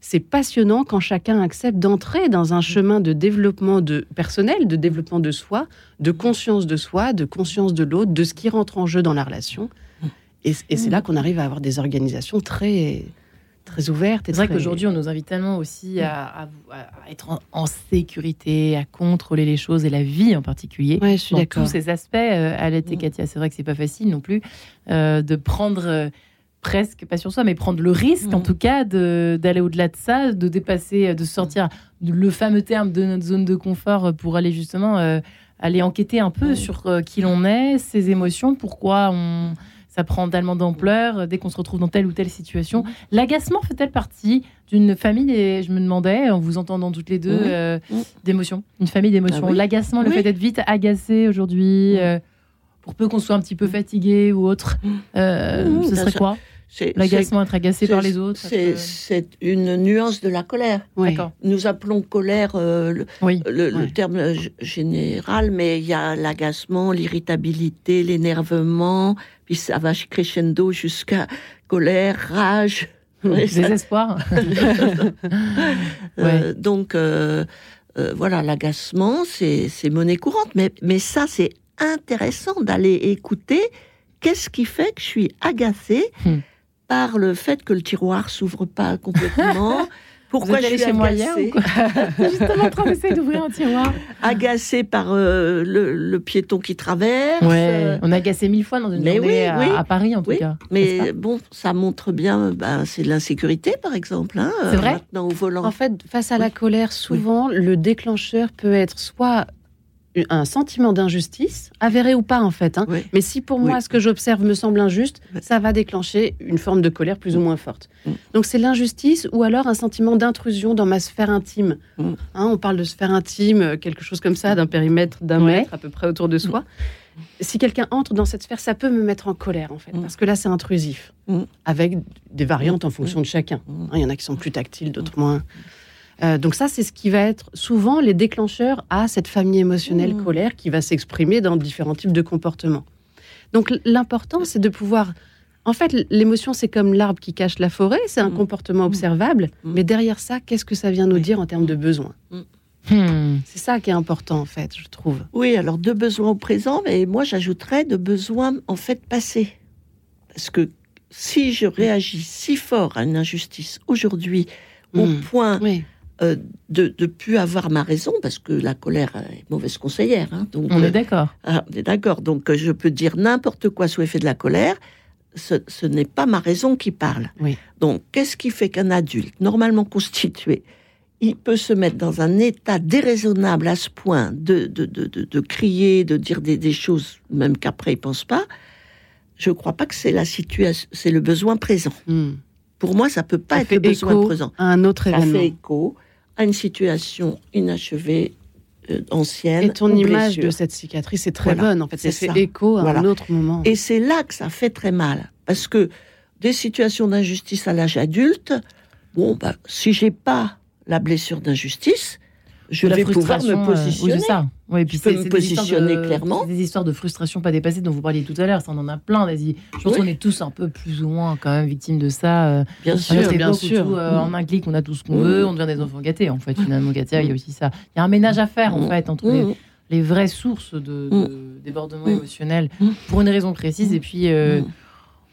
c'est passionnant quand chacun accepte d'entrer dans un chemin de développement de personnel, de développement de soi, de conscience de soi, de conscience de l'autre, de ce qui rentre en jeu dans la relation. Et, et c'est là qu'on arrive à avoir des organisations très très ouverte. C'est vrai qu'aujourd'hui, on nous invite tellement aussi à, être en, sécurité, à contrôler les choses et la vie en particulier. Ouais, je suis d'accord. Tous ces aspects, euh, Alette et Katia, c'est vrai que c'est pas facile non plus euh, de prendre. Euh, presque, pas sur soi, mais prendre le risque, en mm. tout cas, d'aller au-delà de ça, de dépasser, de sortir le fameux terme de notre zone de confort pour aller justement aller enquêter un peu sur qui l'on est, ses émotions, pourquoi on, ça prend tellement d'ampleur euh, dès qu'on se retrouve dans telle ou telle situation. L'agacement fait-elle partie d'une famille, je me demandais, en vous entendant toutes les deux, euh, d'émotions Une famille d'émotions. Ah L'agacement, le fait d'être vite agacé aujourd'hui, euh, pour peu qu'on soit un petit peu fatigué ou autre, ce serait quoi L'agacement, être agacé par les autres C'est une nuance de la colère. Nous appelons colère euh, le, terme général, mais il y a l'agacement, l'irritabilité, l'énervement, puis ça va crescendo jusqu'à colère, rage. Désespoir. Euh, donc, euh, voilà, l'agacement, c'est monnaie courante. Mais, mais ça, c'est intéressant d'aller écouter qu'est-ce qui fait que je suis agacée. Hmm par le fait que le tiroir s'ouvre pas complètement. Pourquoi je suis chez moi Justement en train d'essayer d'ouvrir un tiroir. Agacé par euh, le, piéton qui traverse. Ouais, on a agacé mille fois dans une journée à, Paris en tout cas. Mais bon, ça montre bien, ben, c'est de l'insécurité par exemple. Hein, c'est vrai. Maintenant au volant. En fait, face à la colère, souvent le déclencheur peut être soit un sentiment d'injustice, avéré ou pas en fait. Hein. Mais si pour moi ce que j'observe me semble injuste, ça va déclencher une forme de colère plus ou moins forte. Mm. Donc c'est l'injustice ou alors un sentiment d'intrusion dans ma sphère intime. Mm. Hein, on parle de sphère intime, quelque chose comme ça, d'un périmètre d'un mètre à peu près autour de soi. Mm. Si quelqu'un entre dans cette sphère, ça peut me mettre en colère en fait, parce que là c'est intrusif, avec des variantes en fonction de chacun. Hein, il y en a qui sont plus tactiles, d'autres moins. Euh, donc ça, c'est ce qui va être souvent les déclencheurs à cette famille émotionnelle mmh. colère qui va s'exprimer dans différents types de comportements. Donc l'important, c'est de pouvoir... En fait, l'émotion, c'est comme l'arbre qui cache la forêt, c'est un mmh. comportement mmh. observable, mais derrière ça, qu'est-ce que ça vient nous dire en termes de besoins hmm. C'est ça qui est important, en fait, je trouve. Oui, alors de besoins au présent, mais moi, j'ajouterais de besoins, en fait, passés. Parce que si je réagis si fort à une injustice aujourd'hui, au point euh, de ne plus avoir ma raison, parce que la colère est mauvaise conseillère. Hein, donc, on est d'accord. Ah, on est d'accord. Donc euh, je peux dire n'importe quoi sous effet de la colère. Ce, n'est pas ma raison qui parle. Oui. Donc qu'est-ce qui fait qu'un adulte, normalement constitué, il peut se mettre dans un état déraisonnable à ce point de, de, de, de crier, de dire des, des, choses, même qu'après il pense pas? Je ne crois pas que c'est la situation, c'est le besoin présent. Hmm. Pour moi, ça peut pas être le besoin présent. À un autre événement. Ça fait écho à une situation inachevée, euh, ancienne. Et ton image de cette cicatrice est très bonne. En fait, ça fait écho à un autre moment. Et c'est là que ça fait très mal, parce que des situations d'injustice à l'âge adulte, bon, bah, si j'ai pas la blessure d'injustice, je vais pouvoir me euh, positionner. ça. Oui, puis je peux me positionner clairement. Des histoires de frustration pas dépassées dont vous parliez tout à l'heure, ça on en a plein. Je pense qu'on est tous un peu plus ou moins quand même victimes de ça. Euh, bien sûr, bien sûr. Euh, en un clic, on a tout ce qu'on veut, on devient des enfants gâtés. En fait, finalement, Katia, il y a aussi ça. Il y a un ménage à faire en fait entre les, vraies sources de, débordement émotionnel pour une raison précise et puis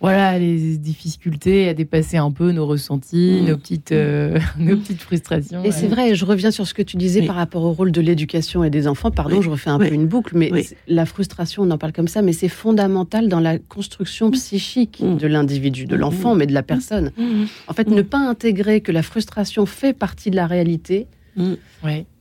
voilà, les difficultés à dépasser un peu nos ressentis, Mm. nos, petites, euh, nos petites frustrations. Et c'est vrai, je reviens sur ce que tu disais Oui. par rapport au rôle de l'éducation et des enfants. Pardon, Oui. je refais un Oui. peu une boucle, mais la frustration, on en parle comme ça, mais c'est fondamental dans la construction psychique Mm. de l'individu, de l'enfant, mais de la personne. En fait, Mm. ne pas intégrer que la frustration fait partie de la réalité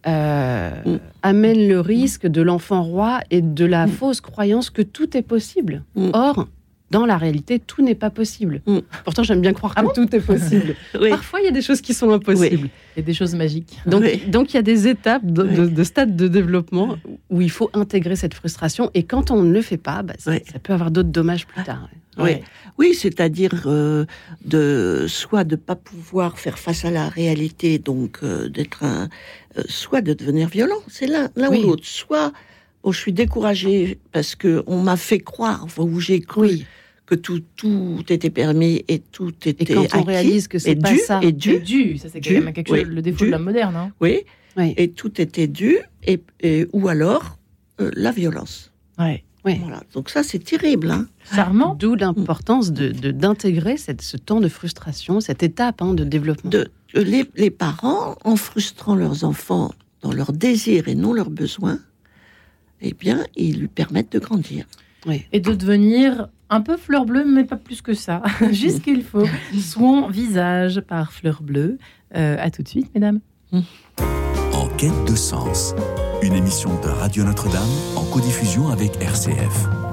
euh, Mm. amène le risque de l'enfant roi et de la fausse croyance que tout est possible. Mm. Or, dans la réalité, tout n'est pas possible. Mm. Pourtant, j'aime bien croire Ah que bon tout est possible. Oui. Parfois, il y a des choses qui sont impossibles. Il y a des choses magiques. Donc, Oui. donc, il y a des étapes de, Oui. de- de stades de développement où il faut intégrer cette frustration. Et quand on ne le fait pas, bah, ça, peut avoir d'autres dommages plus tard. Oui. Oui, c'est-à-dire euh, de soit de pas pouvoir faire face à la réalité, donc euh, d'être un, euh, soit de devenir violent, c'est l'un ou l'autre. Soit oh, je suis découragée parce que on m'a fait croire, enfin, ou j'ai cru que tout tout était permis et tout était Et quand on acquis, réalise que c'est pas dû, ça. et Et dû, ça c'est quand même quelque oui. chose, le défaut Dû. de l'homme moderne. Hein. oui, Oui. et tout était dû, et, et- ou alors euh, la violence. Ouais. Oui. Voilà. Donc ça, c'est terrible. Hein. D'où l'importance de de- d'intégrer cette- ce temps de frustration, cette étape hein, de développement. de, les, les parents, en frustrant leurs enfants dans leurs désirs et non leurs besoins, eh bien, ils lui permettent de grandir. Oui. Et de devenir un peu fleur bleue, mais pas plus que ça. Juste qu'il faut. Soin visage par fleur bleue. Euh, à tout de suite, mesdames. En quête de sens, une émission de Radio Notre-Dame en codiffusion avec RCF.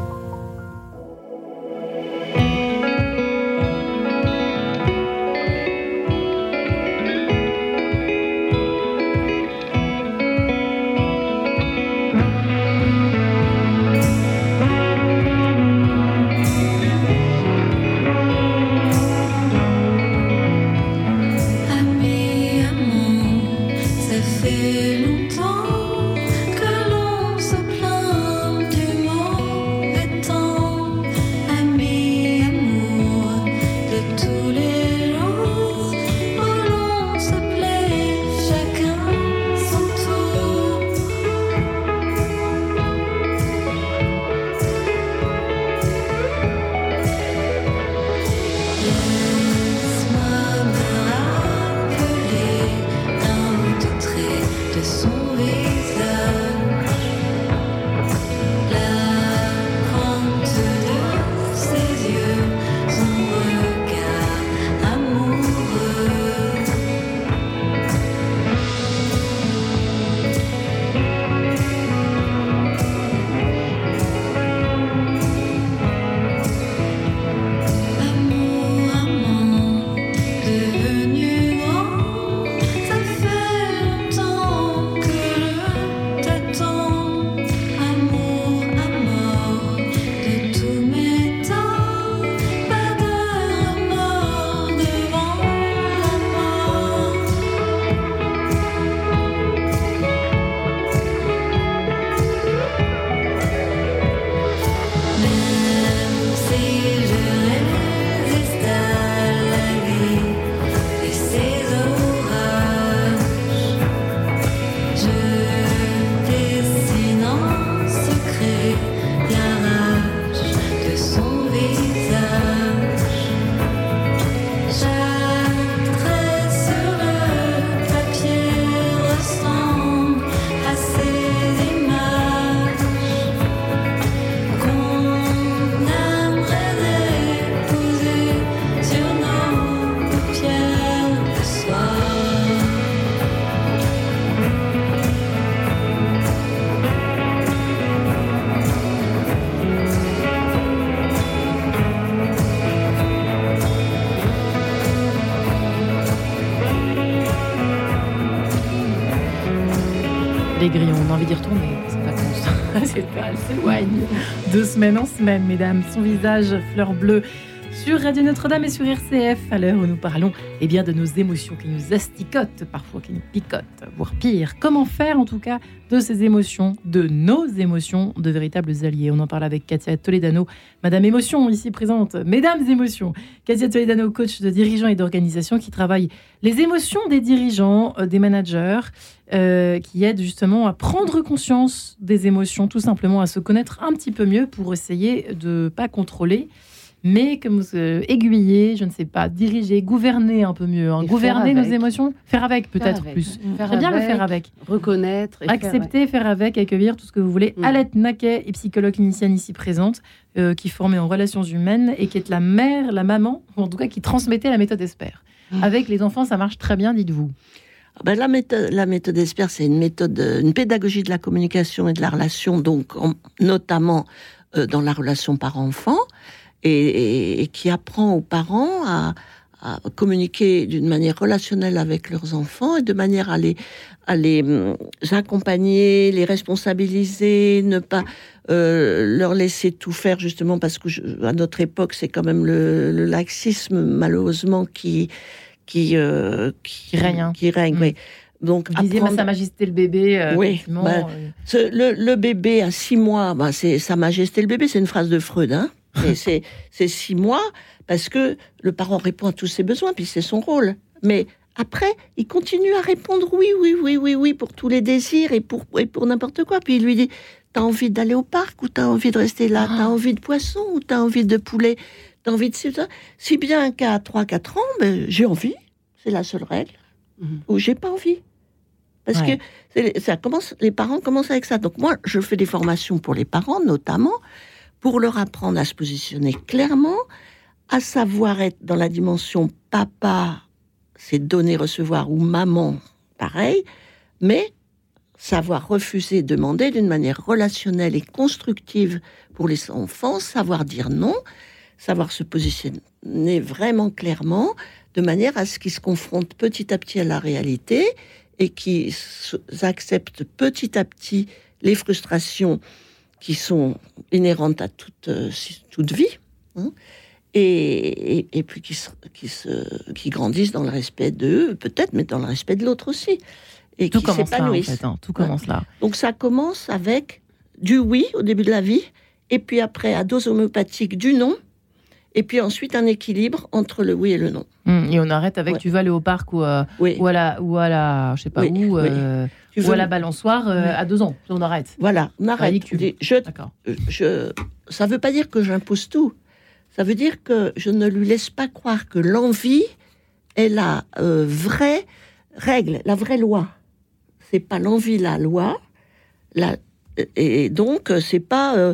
On a envie d'y retourner. C'est pas. C'est elle s'éloigne. De semaine en semaine, mesdames. Son visage, fleur bleue. Sur Radio Notre-Dame et sur RCF, à l'heure où nous parlons eh bien, de nos émotions qui nous asticotent, parfois qui nous picotent, voire pire. Comment faire, en tout cas, de ces émotions, de nos émotions, de véritables alliés? On en parle avec Katia Toledano, Madame Émotion, ici présente. Mesdames Émotions, Katia Toledano, coach de dirigeants et d'organisations qui travaille les émotions des dirigeants, euh, des managers, euh, qui aide justement à prendre conscience des émotions, tout simplement à se connaître un petit peu mieux pour essayer de pas contrôler, mais comme euh, aiguiller, je ne sais pas, diriger, gouverner un peu mieux, hein. Gouverner faire nos avec. émotions, faire avec peut-être plus. Faire Très bien le avec, faire avec. Reconnaître. et faire avec. Accepter, faire avec, accueillir tout ce que vous voulez. Mm. Alette Naquet est psychologue clinicienne ici présente, euh, qui formée en relations humaines et qui est la mère, la maman, ou en tout cas qui transmettait la méthode Esper. Mm. Avec les enfants, ça marche très bien, dites-vous. Ah ben, la méthode, la méthode ESPER, c'est une méthode, une pédagogie de la communication et de la relation, donc en- notamment euh, dans la relation parent-enfant, et, et- et qui apprend aux parents à, à communiquer d'une manière relationnelle avec leurs enfants et de manière à les, à les hum, accompagner, les responsabiliser, ne pas euh, leur laisser tout faire justement parce que je- à notre époque c'est quand même le, le laxisme malheureusement qui qui euh, Qui règne, hein. qui règne Mm. oui. donc Vous disiez, apprendre- Sa Majesté le bébé, euh, Oui, bah, euh, ce- le, le bébé à six mois, bah, c'est Sa Majesté le bébé, c'est une phrase de Freud. Hein Et c'est c'est six mois parce que le parent répond à tous ses besoins, puis c'est son rôle. Mais après, il continue à répondre oui, oui, oui, oui, oui pour tous les désirs et pour, et pour n'importe quoi. Puis il lui dit T'as envie d'aller au parc ou t'as envie de rester là? T'as envie de poisson ou t'as envie de poulet? T'as envie de Si bien qu'à 3-4 ans, ben, j'ai envie. C'est la seule règle. Mhm. Ou j'ai pas envie. Parce Ouais. que ça commence, les parents commencent avec ça. Donc moi, je fais des formations pour les parents, notamment, pour leur apprendre à se positionner clairement, à savoir être dans la dimension papa, c'est donner, recevoir, ou maman, pareil, mais savoir refuser, demander d'une manière relationnelle et constructive pour les enfants, savoir dire non, savoir se positionner vraiment clairement, de manière à ce qu'ils se confrontent petit à petit à la réalité et qu'ils acceptent petit à petit les frustrations qui sont inhérentes à toute, euh, toute vie, hein, et, et, et puis qui, se, qui, se, qui grandissent dans le respect d'eux, peut-être, mais dans le respect de l'autre aussi, et tout qui en s'épanouissent. fait. hein, tout commence là. Donc ça commence avec du oui au début de la vie, et puis après à dose homéopathique du non, et puis ensuite un équilibre entre le oui et le non. Hum, Et on arrête avec Ouais. tu vas aller au parc ou, euh, Oui, ou à la, ou à la, je sais pas Oui, où, oui. euh, tu ou à la balançoire euh, Oui. à deux ans. On arrête. Voilà, on arrête. je, D'accord. je, ça veut pas dire que j'impose tout. Ça veut dire que je ne lui laisse pas croire que l'envie est la euh, vraie règle, la vraie loi. C'est pas l'envie la loi. La, et donc euh, c'est pas, euh, euh,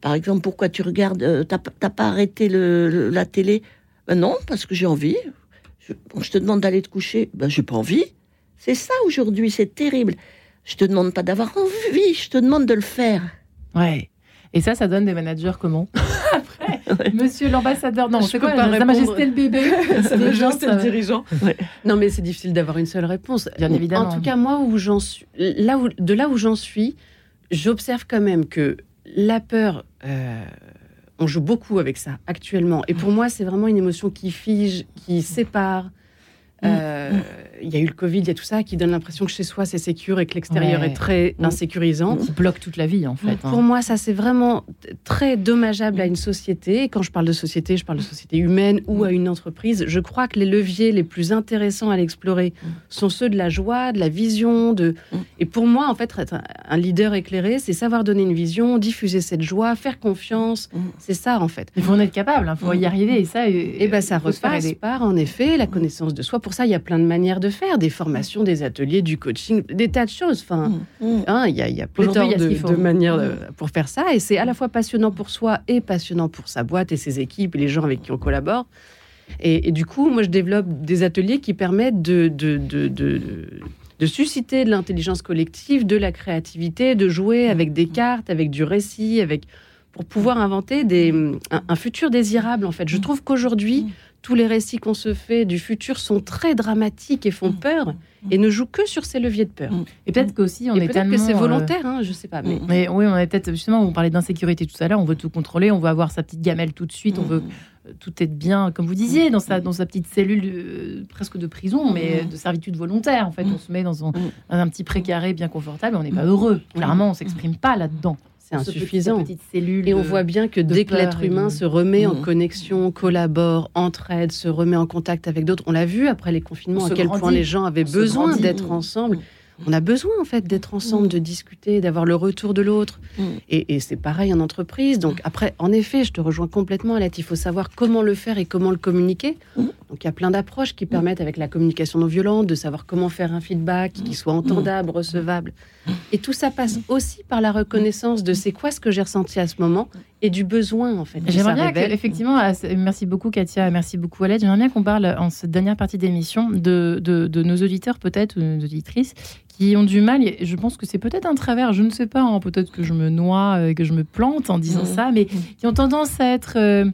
par exemple, pourquoi tu regardes, euh, t'as pas- arrêté le, le- la télé? Ben Non, parce que j'ai envie. Je, bon, je te demande d'aller te coucher, ben j'ai pas envie. C'est ça aujourd'hui, c'est terrible. Je te demande pas d'avoir envie, je te demande de le faire. Ouais. Et ça, ça donne des managers comment? Après, monsieur l'ambassadeur, non, Je c'est peux quoi? pas Sa répondre. Majesté le bébé ça- le dirigeant. Ouais. Non, mais c'est difficile d'avoir une seule réponse. Bien En- évidemment. En tout cas, moi, où j'en suis, là où, de là où j'en suis, j'observe quand même que la peur, euh, on joue beaucoup avec ça actuellement. Et pour moi, c'est vraiment une émotion qui fige, qui sépare. Euh, Il y a eu le Covid, il y a tout ça qui donne l'impression que chez soi c'est sécure et que l'extérieur Ouais. est très Mm. insécurisant. qui bloque toute la vie, en fait. hein. Pour moi, ça c'est vraiment très dommageable à une société. Et quand je parle de société, je parle de société humaine ou à une entreprise. Je crois que les leviers les plus intéressants à l'explorer sont ceux de la joie, de la vision. De... Et pour moi, en fait, être un- leader éclairé, c'est savoir donner une vision, diffuser cette joie, faire confiance. C'est ça, en fait. Il faut en être capable, il faut y arriver. Et ça, Et ben ça repasse par, en effet, la connaissance de soi. Pour ça, il y a plein de manières de faire, des formations, des ateliers, du coaching, des tas de choses. Enfin, Mmh. Hein, Il y a, il y a pléthore y a de, de manières de- pour faire ça. Et c'est à la fois passionnant pour soi et passionnant pour sa boîte et ses équipes et les gens avec qui on collabore. Et, et du coup, moi, je développe des ateliers qui permettent de, de, de, de- de susciter de l'intelligence collective, de la créativité, de jouer avec des cartes, avec du récit, avec pour pouvoir inventer des, un, un futur désirable, en fait. Je trouve qu'aujourd'hui, tous les récits qu'on se fait du futur sont très dramatiques et font peur et ne jouent que sur ces leviers de peur. Et peut-être qu'aussi, on Et est peut-être tellement... que c'est euh, volontaire, hein, je sais pas. Mais... Mais oui, on est peut-être justement, on parlait d'insécurité tout à l'heure, on veut tout contrôler, on veut avoir sa petite gamelle tout de suite, on veut euh, tout être bien, comme vous disiez, dans sa, dans sa petite cellule euh, presque de prison, mais de servitude volontaire. En fait, on se met dans un, un petit précaré bien confortable, on n'est pas heureux. Clairement, on s'exprime pas là-dedans. C'est Dans ce petit- insuffisant. cette petite cellule. Et on de- voit bien que dès que l'être humain de- se remet en Mhm. connexion, collabore, entraide, se remet en contact avec d'autres, on l'a vu après les confinements On à quel point les gens avaient besoin d'être ensemble. On a besoin en fait d'être ensemble, de discuter, d'avoir le retour de l'autre. Mm. Et, et c'est pareil en entreprise. Donc après, en effet, je te rejoins complètement, Alette. Il faut savoir comment le faire et comment le communiquer. Mm. Donc il y a plein d'approches qui permettent, avec la communication non violente, de savoir comment faire un feedback qui soit entendable, recevable. Et tout ça passe aussi par la reconnaissance de c'est quoi ce que j'ai ressenti à ce moment et du besoin en fait. J'aimerais bien, que, effectivement, merci beaucoup Katia, merci beaucoup Alette. J'aimerais bien qu'on parle en cette dernière partie d'émission de, de, de nos auditeurs peut-être, ou nos auditrices, qui ont du mal, et je pense que c'est peut-être un travers, je ne sais pas, hein, peut-être que je me noie, euh, que je me plante en disant Mhm. ça, mais qui ont tendance à être euh,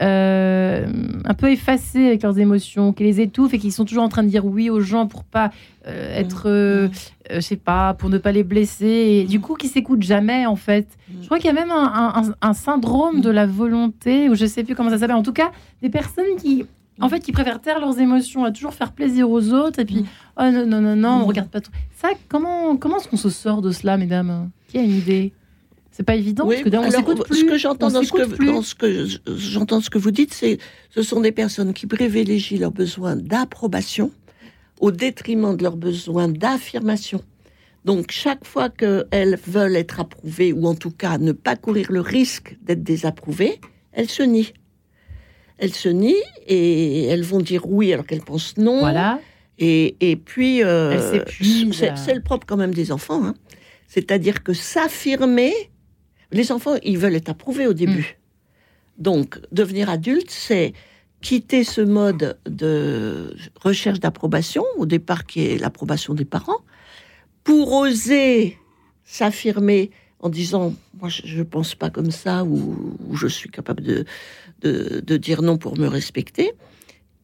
euh, un peu effacés avec leurs émotions, qui les étouffent et qui sont toujours en train de dire oui aux gens pour pas euh, être, je sais pas, pour ne pas les blesser, et du coup qui s'écoutent jamais en fait. Je crois qu'il y a même un, un- un- un syndrome de la volonté, ou je sais plus comment ça s'appelle. En tout cas, des personnes qui, en fait, qui préfèrent taire leurs émotions, à toujours faire plaisir aux autres, et puis, oh non, non, non, non, on regarde pas tout. Ça, comment, comment est-ce qu'on se sort de cela, mesdames? Qui a une idée? C'est pas évident, Oui, parce que d'ailleurs, on alors, s'écoute plus. Ce que j'entends dans, ce que, plus. dans ce que je- j'entends ce que vous dites, c'est ce sont des personnes qui privilégient leurs besoins d'approbation au détriment de leurs besoins d'affirmation. Donc chaque fois qu'elles veulent être approuvées ou en tout cas ne pas courir le risque d'être désapprouvées, elles se nient. Elles se nient et elles vont dire oui alors qu'elles pensent non. Voilà. Et, et puis, euh, c'est le propre quand même des enfants. hein. C'est-à-dire que s'affirmer, les enfants, ils veulent être approuvés au début. Donc, devenir adulte, c'est quitter ce mode de recherche d'approbation, au départ qui est l'approbation des parents, pour oser s'affirmer en disant moi je ne pense pas comme ça ou, ou je suis capable de, de, de dire non pour me respecter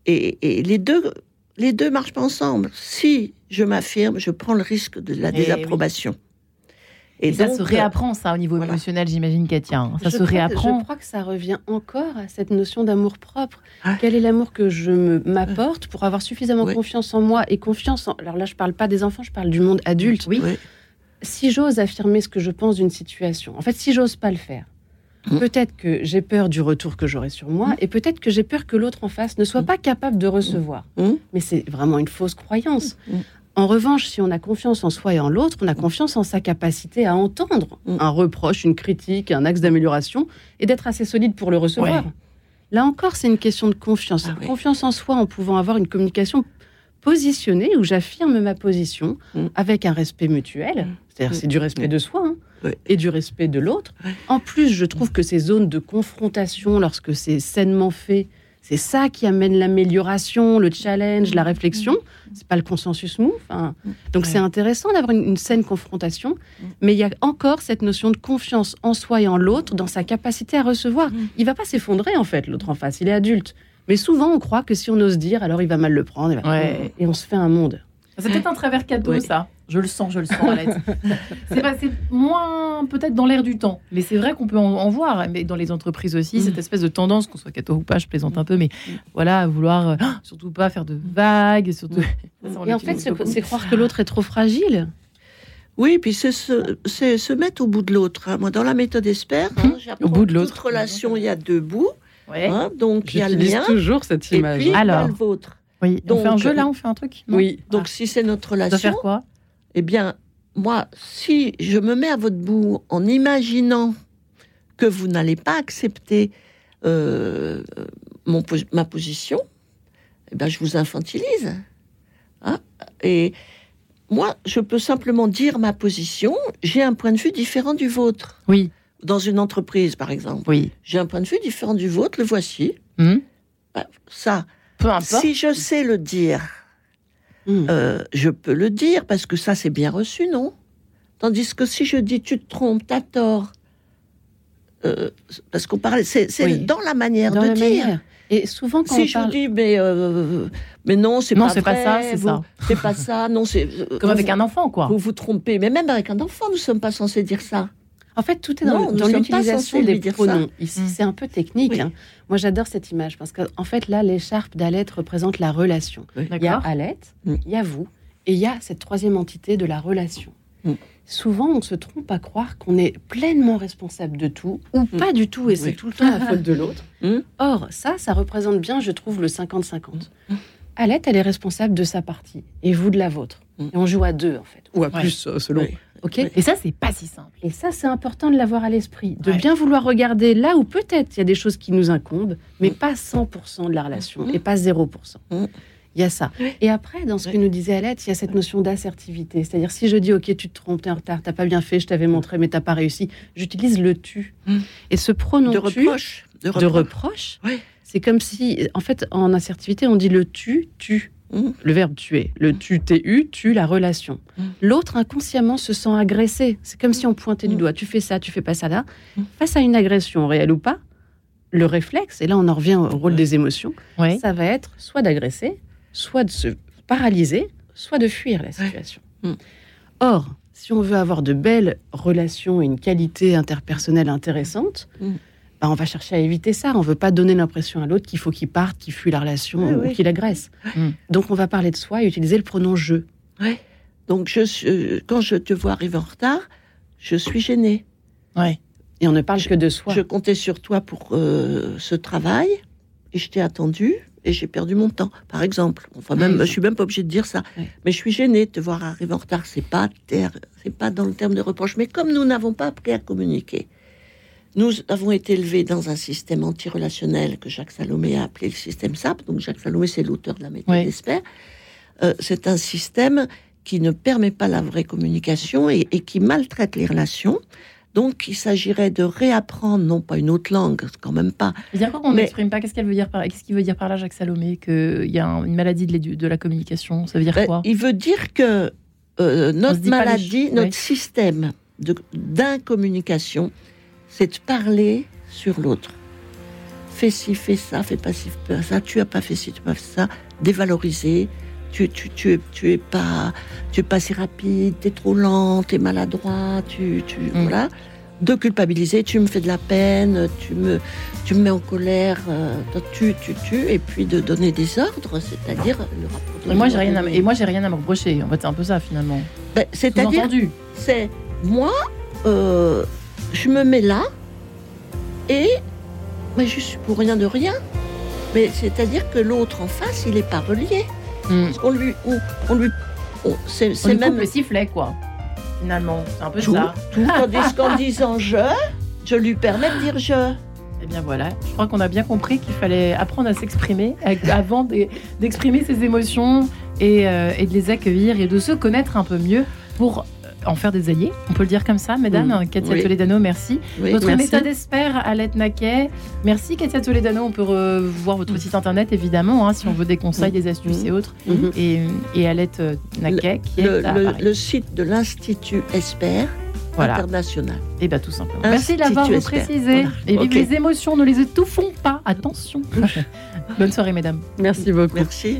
et, et les deux les deux marchent pas ensemble si je m'affirme je prends le risque de la Eh oui. désapprobation Et, ça se réapprend, ça, au niveau voilà. émotionnel, j'imagine, Katia. hein. Ça je se crois- réapprend. Je crois que ça revient encore à cette notion d'amour propre. Ah. Quel est l'amour que je me- m'apporte pour avoir suffisamment confiance en moi et confiance en... Alors là, je parle pas des enfants, je parle du monde adulte. Oui. Ouais. Si j'ose affirmer ce que je pense d'une situation, en fait, si j'ose pas le faire, Mm. peut-être que j'ai peur du retour que j'aurai sur moi et peut-être que j'ai peur que l'autre en face ne soit pas capable de recevoir. Mm. Mais c'est vraiment une fausse croyance. Mm. En revanche, si on a confiance en soi et en l'autre, on a confiance en sa capacité à entendre Mm. un reproche, une critique, un axe d'amélioration et d'être assez solide pour le recevoir. Ouais. Là encore, c'est une question de confiance. Ah. Confiance en soi en pouvant avoir une communication positionnée où j'affirme ma position Mm. avec un respect mutuel. C'est-à-dire, Mm. c'est du respect de soi hein, et du respect de l'autre. En plus, je trouve que ces zones de confrontation, lorsque c'est sainement fait, c'est ça qui amène l'amélioration, le challenge, la réflexion. C'est pas le consensus hein. Donc Ouais. c'est intéressant d'avoir une, une saine confrontation, mais il y a encore cette notion de confiance en soi et en l'autre, dans sa capacité à recevoir. Il va pas s'effondrer en fait, l'autre en face. Il est adulte. Mais souvent, on croit que si on ose dire, alors il va mal le prendre. il va- Ouais. Et on se fait un monde. C'est peut-être un travers cadeau, Ouais. ça. Je le sens, je le sens, Alette. c'est moins peut-être dans l'air du temps, mais c'est vrai qu'on peut en, en voir. Mais dans les entreprises aussi, Mm. cette espèce de tendance, qu'on soit cadeau ou pas, je plaisante un peu, mais voilà, à vouloir euh, surtout pas faire de vagues, surtout. Ça, on Et en fait, c'est croire que l'autre est trop fragile. Oui, puis c'est se, c'est se mettre au bout de l'autre. hein. Moi, dans la méthode espère, hein, j'apprends Au bout de l'autre. Toute relation, il y a deux bouts. Ouais. hein. donc, il y a le J'utilise mien toujours cette et image. puis il y a Alors. le vôtre. Oui. on Donc, fait un jeu là, on fait un truc non Oui. Donc, si c'est notre On relation, faire quoi eh bien, moi, si je me mets à votre bout en imaginant que vous n'allez pas accepter euh, mon, ma position, eh ben, je vous infantilise. Hein Et moi, je peux simplement dire ma position. J'ai un point de vue différent du vôtre. Oui, Dans une entreprise, par exemple, oui. j'ai un point de vue différent du vôtre. Le voici. Hmm Bah, Ça, Peu importe. si je sais le dire, Mm. euh, je peux le dire parce que ça c'est bien reçu, non? Tandis que si je dis tu te trompes, t'as tort, euh, parce qu'on parle, c'est c'est Oui. dans la manière Dans de la dire. manière. Et souvent, quand Si on je parle... vous dis mais euh, mais non c'est Non, pas c'est pas ça, c'est vous- ça. c'est pas ça, non c'est euh, Comme avec vous, un enfant, quoi. vous vous trompez, mais même avec un enfant nous sommes pas censés dire ça. En fait, tout est dans, l'utilisation des pronoms. Ici, Mm. c'est un peu technique. Oui. hein. Moi, j'adore cette image parce qu'en fait, là, l'écharpe d'Alette représente la relation. Il y a. Alette, Mm. il y a vous, et il y a cette troisième entité de la relation. Mm. Souvent, on se trompe à croire qu'on est pleinement responsable de tout, ou pas du tout, et c'est. Oui. tout le temps la faute de l'autre. Or, ça, ça représente bien, je trouve, le 50-50. Mm. Alette, elle est responsable de sa partie et vous de la vôtre. Et on joue à deux, en fait. Ou à Ouais. plus, euh, selon. Oui. OK Et ça, c'est pas si simple. Et ça, c'est important de l'avoir à l'esprit, de Ouais. bien vouloir regarder là où peut-être il y a des choses qui nous incombent, mais Mm. pas 100% de la relation Mm. et pas 0%. Mm. Il y a ça. Oui. Et après, dans ce que nous disait Alette, il y a cette notion d'assertivité. C'est-à-dire, si je dis, OK, tu te trompes, t'es en retard, t'as pas bien fait, je t'avais montré, mais t'as pas réussi, j'utilise le tu. Et ce pronom De reproche. De de reproche. reproche, Oui. c'est comme si, en fait, en assertivité, on dit le tu, tu. Mm. Le verbe tuer. Le tu, tu, tu, la relation. Mm. L'autre, inconsciemment, se sent agressé. C'est comme si on pointait du Mm. doigt. Tu fais ça, tu fais pas ça là. Face à une agression, réelle ou pas, le réflexe, et là on en revient au rôle des émotions, Oui. ça va être soit d'agresser, soit de se paralyser, soit de fuir la situation. Or, si on veut avoir de belles relations et une qualité interpersonnelle intéressante, Mm. Bah, on va chercher à éviter ça. On veut pas donner l'impression à l'autre qu'il faut qu'il parte, qu'il fuit la relation Oui, ou oui. qu'il agresse. Mm. Donc on va parler de soi et utiliser le pronom je. Ouais. Donc, je, euh, quand je te vois arriver en retard, je suis gênée. Ouais. Et on ne parle que de soi. Je comptais sur toi pour euh, ce travail et je t'ai attendu et j'ai perdu mon temps, par exemple. Enfin, même, Oui. je suis même pas obligée de dire ça. Oui. Mais je suis gênée de te voir arriver en retard. C'est pas c'est pas dans le terme de reproche. Mais comme nous n'avons pas appris à communiquer, nous avons été élevés dans un système antirelationnel que Jacques Salomé a appelé le système SAP. Donc Jacques Salomé, c'est l'auteur de la méthode Oui. Euh, c'est un système qui ne permet pas la vraie communication et, et qui maltraite les relations. Donc, il s'agirait de réapprendre, non pas une autre langue, quand même pas. Quoi qu'on Mais- n'exprime pas Qu'est-ce qu'elle veut dire par Qu'est-ce qu'il veut dire par là, Jacques Salomé Qu'il y a un- une maladie de, la communication Ça veut dire Ben, quoi? il veut dire que euh, notre les maladie, notre oui. système de- d'incommunication, c'est de parler sur l'autre. Fais ci, fais ça, fais pas ci, fais pas ça, tu as pas fait ci, tu as pas fait ça, dévaloriser. Tu, tu, tu, es, tu es pas tu es pas si rapide, tu es trop lent, tu es maladroit, tu, tu Mm. voilà. De culpabiliser, tu me fais de la peine, tu me, tu me mets en colère, euh, tu, tu, tu, et puis de donner des ordres, c'est-à-dire le rapport Et moi, j'ai rien à, ordre. et moi, j'ai rien à me reprocher. En fait, c'est un peu ça finalement. Ben, c'est-à-dire, c'est moi, euh, je me mets là, et mais je suis pour rien de rien. Mais c'est-à-dire que l'autre en face, il n'est pas relié. Parce qu'on lui, on, on lui, on- c'est On même coupe le sifflet, quoi. Finalement, c'est un peu tout, ça. tout. Tandis qu'en disant je, je lui permets de dire je. Eh bien voilà, je crois qu'on a bien compris qu'il fallait apprendre à s'exprimer avant de- d'exprimer ses émotions et, euh, et de les accueillir et de se connaître un peu mieux pour en faire des alliés. On peut le dire comme ça, mesdames. Mm. Katia Oui. Toledano, merci. Oui, Votre merci. méthode expert, Alette Naquet. Merci Katia Toledano. On peut revoir votre Mm. site internet évidemment hein, si on veut des conseils, des astuces Mm. et autres. Mhm. Et, et Alette euh, Naquet qui Le, est à le- Paris. le site de l'Institut Esper Voilà. international. Et bien tout simplement. Merci Esper. reprécisé. Voilà. Et vive Ok. les émotions, ne les étouffons pas. Attention. Bonne soirée mesdames. Merci beaucoup. Merci.